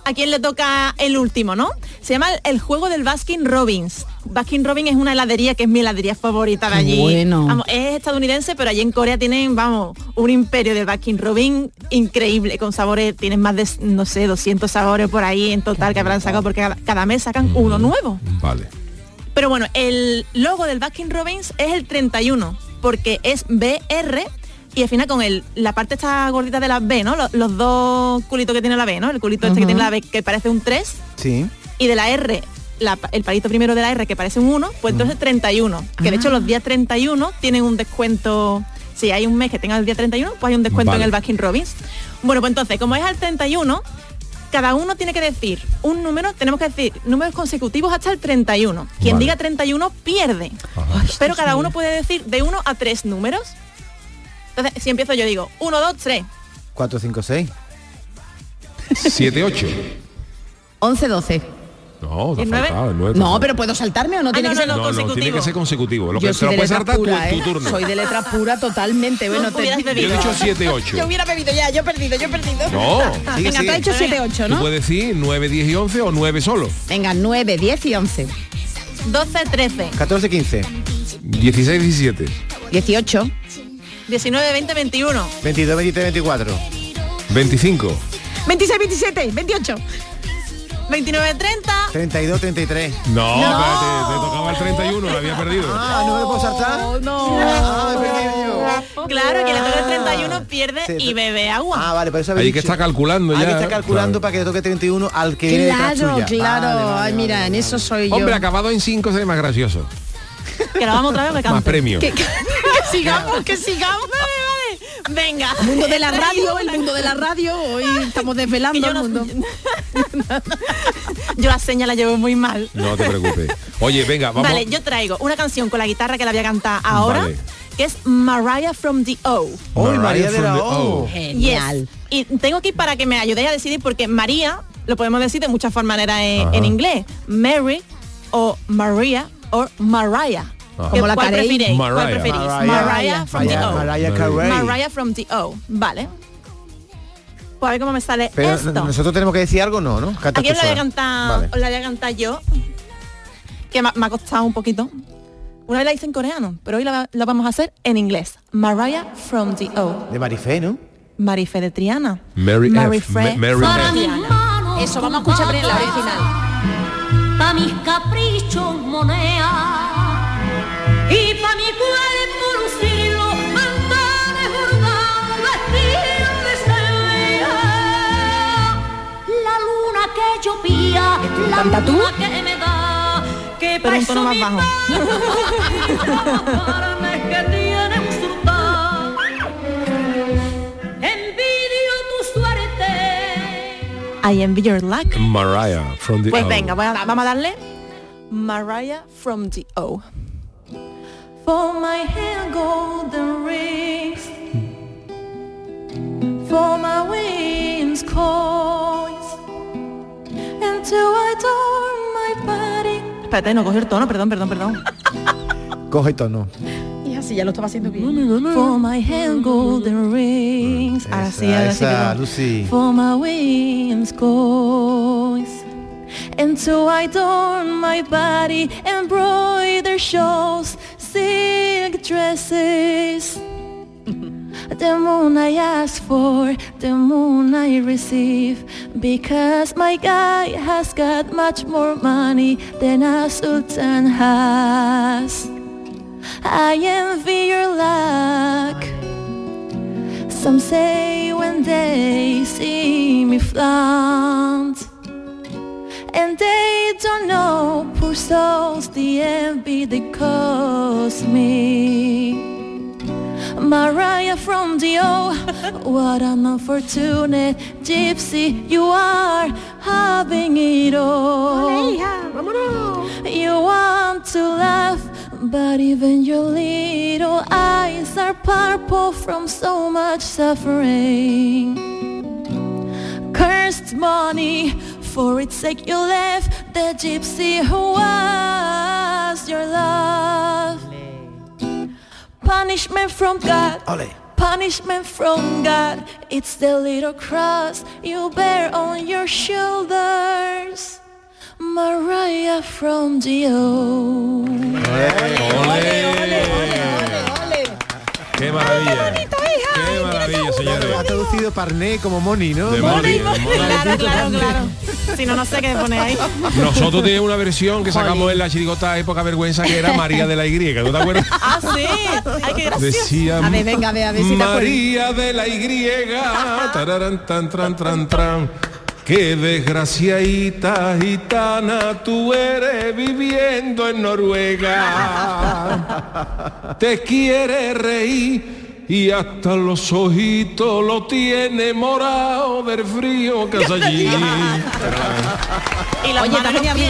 a quién le toca el último, ¿no? Se llama el juego del Baskin Robbins. Baskin Robbins es una heladería que es mi heladería favorita de allí. bueno. Vamos, es estadounidense, pero allí en Corea tienen, vamos, un imperio de Baskin Robbins increíble, con sabores, tienen más de, no sé, 200 sabores por ahí en total que habrán sacado, porque cada, cada mes sacan uno nuevo. Vale. Pero bueno, el logo del Baskin Robbins es el 31, porque es BR y al final con el, la parte esta gordita de la B, ¿no? Los, los dos culitos que tiene la B, ¿no? El culito este que tiene la B que parece un 3, Sí. Y de la R, la- el palito primero de la R que parece un 1, pues entonces 31. Que de hecho los días 31 tienen un descuento. Si hay un mes que tenga el día 31, pues hay un descuento Vale. en el Baskin Robbins. Bueno, pues entonces, como es al 31, cada uno tiene que decir un número, tenemos que decir números consecutivos hasta el 31. Quien Vale. diga 31 pierde. Pero cada uno puede decir de 1 a 3 números. Entonces, si empiezo yo digo 1, 2, 3. 4, 5, 6. 7, 8. 11, 12. No, te ha faltado, el nueve te ha No, faltado. pero puedo saltarme o no tiene que ser no, no, tiene que ser consecutivo. Lo que Yo te soy lo de puedes letra saltar tu, pura, tu ¿eh? turno. Soy de letra pura totalmente. Bueno, te hubieras Yo he dicho 7, 8. Yo hubiera bebido ya, yo he perdido, yo he perdido. No. Sigue, Venga, tú sigue. has hecho 7, 8, Tú ¿no? puedes decir 9, 10 y 11 o 9 solo. Venga, 9, 10 y 11. 12, 13. 14, 15. 16, 17. 18. 19, 20, 21. 22, 23, 24. 25. 26, 27, 28. 29, 30. 32, 33. No, espérate, te tocaba el 31, lo había perdido. Ah, ¿no me lo puedo saltar? No. Ah, perdido yo. Claro, que le toque el 31 pierde Sí, y bebe agua. Ah, vale, por eso Hay que estar calculando Hay ya. que estar calculando Claro. para que le toque 31 al que viene Claro, tuya. claro. Vale, vale, Ay, mira, en eso soy yo. Hombre, acabado en 5 sería más gracioso. Que lo vamos otra vez, me Más premio. que, que- que sigamos, que sigamos. Venga. Mundo de la radio, el mundo de la radio. Hoy estamos desvelando yo el no- mundo. Yo la seña la llevo muy mal. No te preocupes. Oye, venga, vamos. Vale, yo traigo una canción con la guitarra que la voy a cantar ahora, Vale. que es Mariah from the O. Uy, María de from la the O. O. Genial. Yes. Y tengo que ir para que me ayudéis a decidir porque María lo podemos decir de muchas formas maneras en, en inglés. Mary o Maria o Mariah. Ajá. Como la ¿Cuál preferís? Mariah. Mariah from the O. Mariah Carey. Mariah from the O. Vale. Pues a ver cómo me sale Pero esto. nosotros tenemos que decir algo, no, ¿no? Canta tú os la voy a sola. cantar, Vale. os la voy a cantar yo, que me, me ha costado un poquito. Una vez la hice en coreano, pero hoy la, la vamos a hacer en inglés. Mariah from the O. De Marifé, ¿no? Marife de Triana. Mary F. Marifé Ma- Mary from F. Triana. Eso, vamos a escuchar primero la original. Pa' mis caprichos monea y pa' mi cuerpo lucirlo andares bordado vestido de seda. La luna que yo pía, la canta tú? luna que me da, que Pero un tono más bajo. I envy your luck. Mariah from the Pues O. venga, vamos a darle Mariah from the O. For my hand golden rings For my wings coins And to adorn my body Espérate, no cogió el tono, perdón, perdón, perdón. Coge tono. Así ya lo estaba haciendo bien. For my hand golden rings Ahora sí, Esa, ahora sí, esa, perdón. Lucy. For my wings coins And to adorn my body Embroider shows Silk dresses. The moon I ask for The moon I receive. Because my guy has got much more money Than a sultan has I envy your luck. Some say when they see me flaunt And they don't know, poor souls, the envy they cause me. Mariah from the O, what an unfortunate gypsy you are having it all. You want to laugh, but even your little eyes are purple from so much suffering. Cursed money, for its sake you left the gypsy who was your love. Punishment from God. Ole. Punishment from God, it's the little cross you bear on your shoulders. Mariah from the O. ¡Qué maravilla! ¡Qué maravilla, señores! Ha traducido Parné como Moni, ¿no? De Moni, Moni. Claro, claro, claro. Si no, no sé qué pone ahí. Nosotros tenemos una versión que sacamos en la chirigota época vergüenza que era María de la Y, ¿no te acuerdas? Ah, sí. Ay, qué gracioso. Decía A ver, venga, a ver, a ver si te. María de la Y, tararán, tan, tran, tran, tran. Qué desgraciadita gitana tú eres viviendo en Noruega. Te quiere reír y hasta los ojitos lo tiene morado del frío que hace allí. Y las Oye.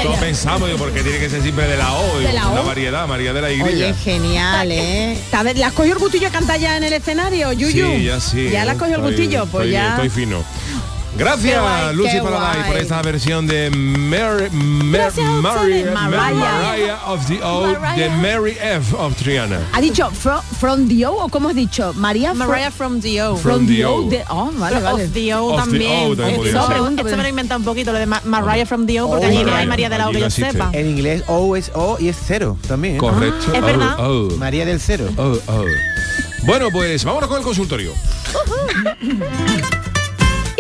No pensamos, digo, porque tiene que ser siempre de la O, De la una O. variedad, María de la Y. Oye, genial, ¿eh? ¿Te has- ¿Le has cogido el gustillo a cantar ya en el escenario, Yuyu? Sí, ya sí. ¿Ya le has cogido el gustillo? Pues estoy- ya... Estoy fino. Gracias, guay, Lucy Paradise, por esta versión de Mary, Mar- Mariah. Mariah of the O de. Mary F. of Triana. ¿Ha dicho from, from the O o cómo has dicho? María Mariah from the O. From the O. de- Oh, vale, vale. Of the O Of the también. O también esto me lo he inventado un poquito, lo de Ma- Mariah from the O, porque Oh, allí no hay María de la O que yo existe. sepa. En inglés O es O y es cero también. ¿eh? Correcto. Es Oh, verdad. oh. María del cero. Oh, oh. Bueno, pues vámonos con el consultorio.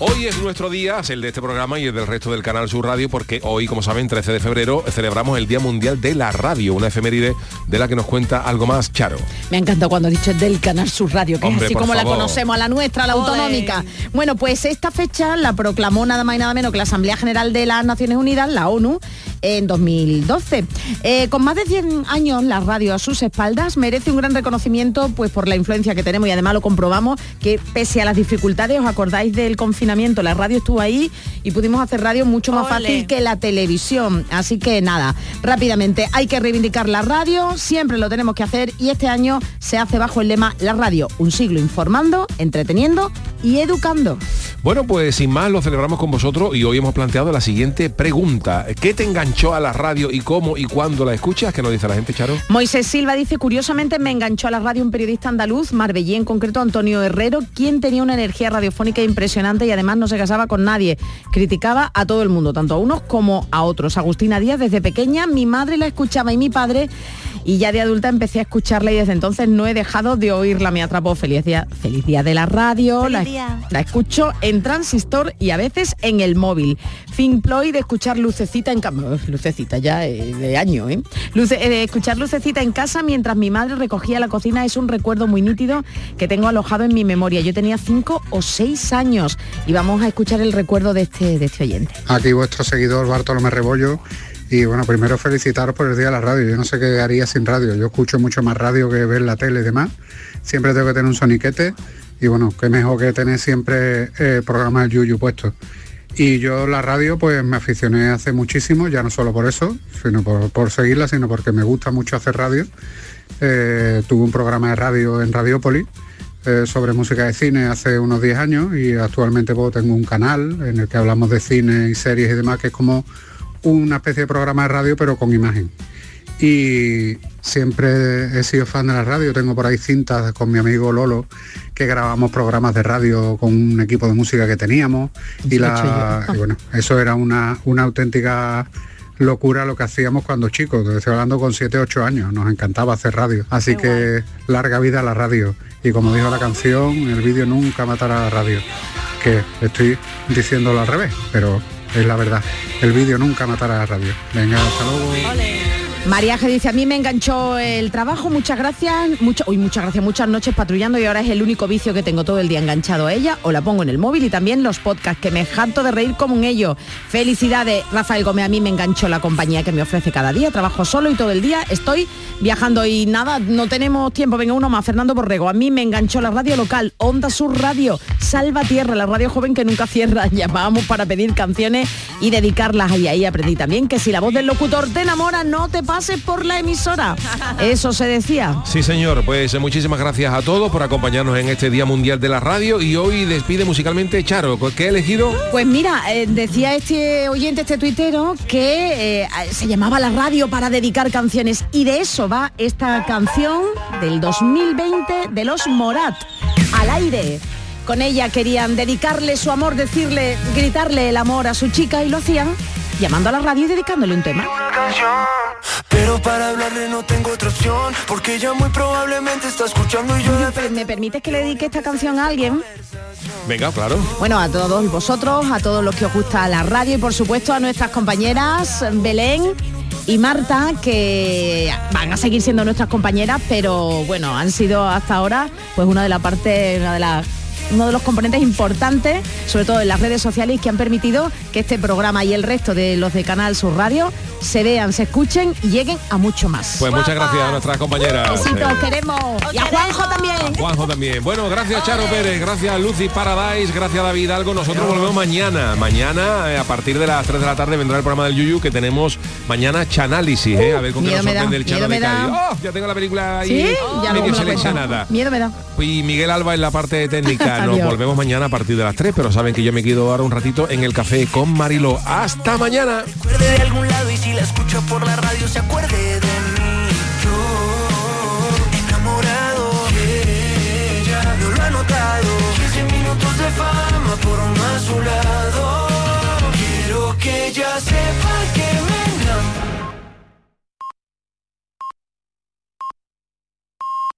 Hoy es nuestro día, es el de este programa y el del resto del canal Sur Radio, porque hoy, como saben, 13 de febrero, celebramos el Día Mundial de la Radio, una efeméride de la que nos cuenta algo más Charo. Me ha encantado cuando has dicho del Canal Sur Radio, que Hombre, es así como la conocemos, a la nuestra, la autonómica. Bueno, pues esta fecha la proclamó nada más y nada menos que la Asamblea General de las Naciones Unidas, la ONU, en 2012. Eh, con más de 100 años la radio a sus espaldas merece un gran reconocimiento pues por la influencia que tenemos y además lo comprobamos que pese a las dificultades, os acordáis del confinamiento, la radio estuvo ahí y pudimos hacer radio mucho más Ole. fácil que la televisión. Así que nada, rápidamente hay que reivindicar la radio, siempre lo tenemos que hacer y este año se hace bajo el lema La radio, un siglo informando, entreteniendo y educando. Bueno, pues sin más lo celebramos con vosotros y hoy hemos planteado la siguiente pregunta. ¿Qué te enganchó a la radio y cómo y cuándo la escuchas? ¿Qué nos dice la gente, Charo? Moisés Silva dice, curiosamente me enganchó a la radio un periodista andaluz, marbellí en concreto Antonio Herrero, quien tenía una energía radiofónica impresionante y además no se casaba con nadie. Criticaba a todo el mundo, tanto a unos como a otros. Agustina Díaz, desde pequeña, mi madre la escuchaba y mi padre, y ya de adulta empecé a escucharla y desde entonces no he dejado de oírla. Me atrapó. Feliz día, feliz día de la radio. Feliz la, día. la escucho en transistor y a veces en el móvil. Fin Ploy de escuchar lucecita en casa. Lucecita ya eh, de año, ¿eh? Luce- eh, de escuchar lucecita en casa mientras mi madre recogía la cocina es un recuerdo muy nítido que tengo alojado en mi memoria. Yo tenía cinco o seis años y vamos a escuchar el recuerdo de este, de este oyente. Aquí vuestro seguidor Bartolomé Rebollo. Y bueno, primero felicitaros por el Día de la Radio. Yo no sé qué haría sin radio. Yo escucho mucho más radio que ver la tele y demás. Siempre tengo que tener un soniquete. Y bueno, qué mejor que tener siempre eh, programas Yuyu puesto. Y yo la radio pues me aficioné hace muchísimo, ya no solo por eso, sino por, por seguirla, sino porque me gusta mucho hacer radio. Eh, tuve un programa de radio en Radiópolis eh, sobre música de cine hace unos 10 años y actualmente pues, tengo un canal en el que hablamos de cine y series y demás, que es como una especie de programa de radio pero con imagen. Y siempre he sido fan de la radio, tengo por ahí cintas con mi amigo Lolo que grabamos programas de radio con un equipo de música que teníamos y, la, y bueno, eso era una, una auténtica locura lo que hacíamos cuando chicos, estoy hablando con 7, 8 años, nos encantaba hacer radio. Así que larga vida a la radio. Y como dijo la canción, el vídeo nunca matará a la radio. Que estoy diciéndolo al revés, pero es la verdad. El vídeo nunca matará a la radio. Venga, hasta luego. G dice, a mí me enganchó el trabajo, muchas gracias, mucho, muchas gracias, muchas noches patrullando y ahora es el único vicio que tengo todo el día enganchado a ella o la pongo en el móvil y también los podcasts que me janto de reír como un ello. Felicidades, Rafael Gómez, a mí me enganchó la compañía que me ofrece cada día, trabajo solo y todo el día estoy viajando y nada, no tenemos tiempo, venga uno más, Fernando Borrego, a mí me enganchó la radio local, Onda Sur Radio, Salva Tierra, la radio joven que nunca cierra, llamábamos para pedir canciones y dedicarlas y ahí aprendí también que si la voz del locutor te enamora, no te por la emisora. Eso se decía. Sí, señor. Pues eh, muchísimas gracias a todos por acompañarnos en este Día Mundial de la Radio y hoy despide musicalmente Charo. ¿Qué ha elegido? Pues mira, eh, decía este oyente, este tuitero, que eh, se llamaba la radio para dedicar canciones y de eso va esta canción del 2020 de los Morat, al aire. Con ella querían dedicarle su amor, decirle, gritarle el amor a su chica y lo hacían llamando a la radio y dedicándole un tema. Pero para hablarle no tengo otra opción Porque ella muy probablemente está escuchando y yo ¿Me permites que le dedique esta canción a alguien? Venga, claro. Bueno, a todos vosotros, a todos los que os gusta la radio y por supuesto a nuestras compañeras Belén y Marta, que van a seguir siendo nuestras compañeras, pero bueno, han sido hasta ahora pues una de las partes, una de las uno de los componentes importantes, sobre todo en las redes sociales, que han permitido que este programa y el resto de los de Canal Sur Radio se vean, se escuchen y lleguen a mucho más. Pues muchas gracias a nuestras compañeras. Besitos, Eh, queremos. Y a Juanjo también. Juanjo también. Bueno, gracias Charo Pérez, gracias Lucy Paradise, gracias David Algo. Nosotros volvemos mañana. Mañana, eh, a partir de las 3 de la tarde, vendrá el programa del Yuyu que tenemos mañana Chanálisis, ¿eh? A ver con qué nos me da, sorprende el Chano miedo de me da. Cádiz. ¡Oh! ya tengo la película ahí Sí, ya cuentas. seleccionada. Miedo me da. Y Miguel Alba en la parte técnica. Nos Adiós. volvemos mañana a partir de las 3, pero saben que yo me quedo ahora un ratito en el café con Marilo. Hasta mañana la escucho por la radio se acuerde de mí. Yo, enamorado, ella no lo ha notado. 15 minutos de fama por un azulado. Quiero que ella sepa que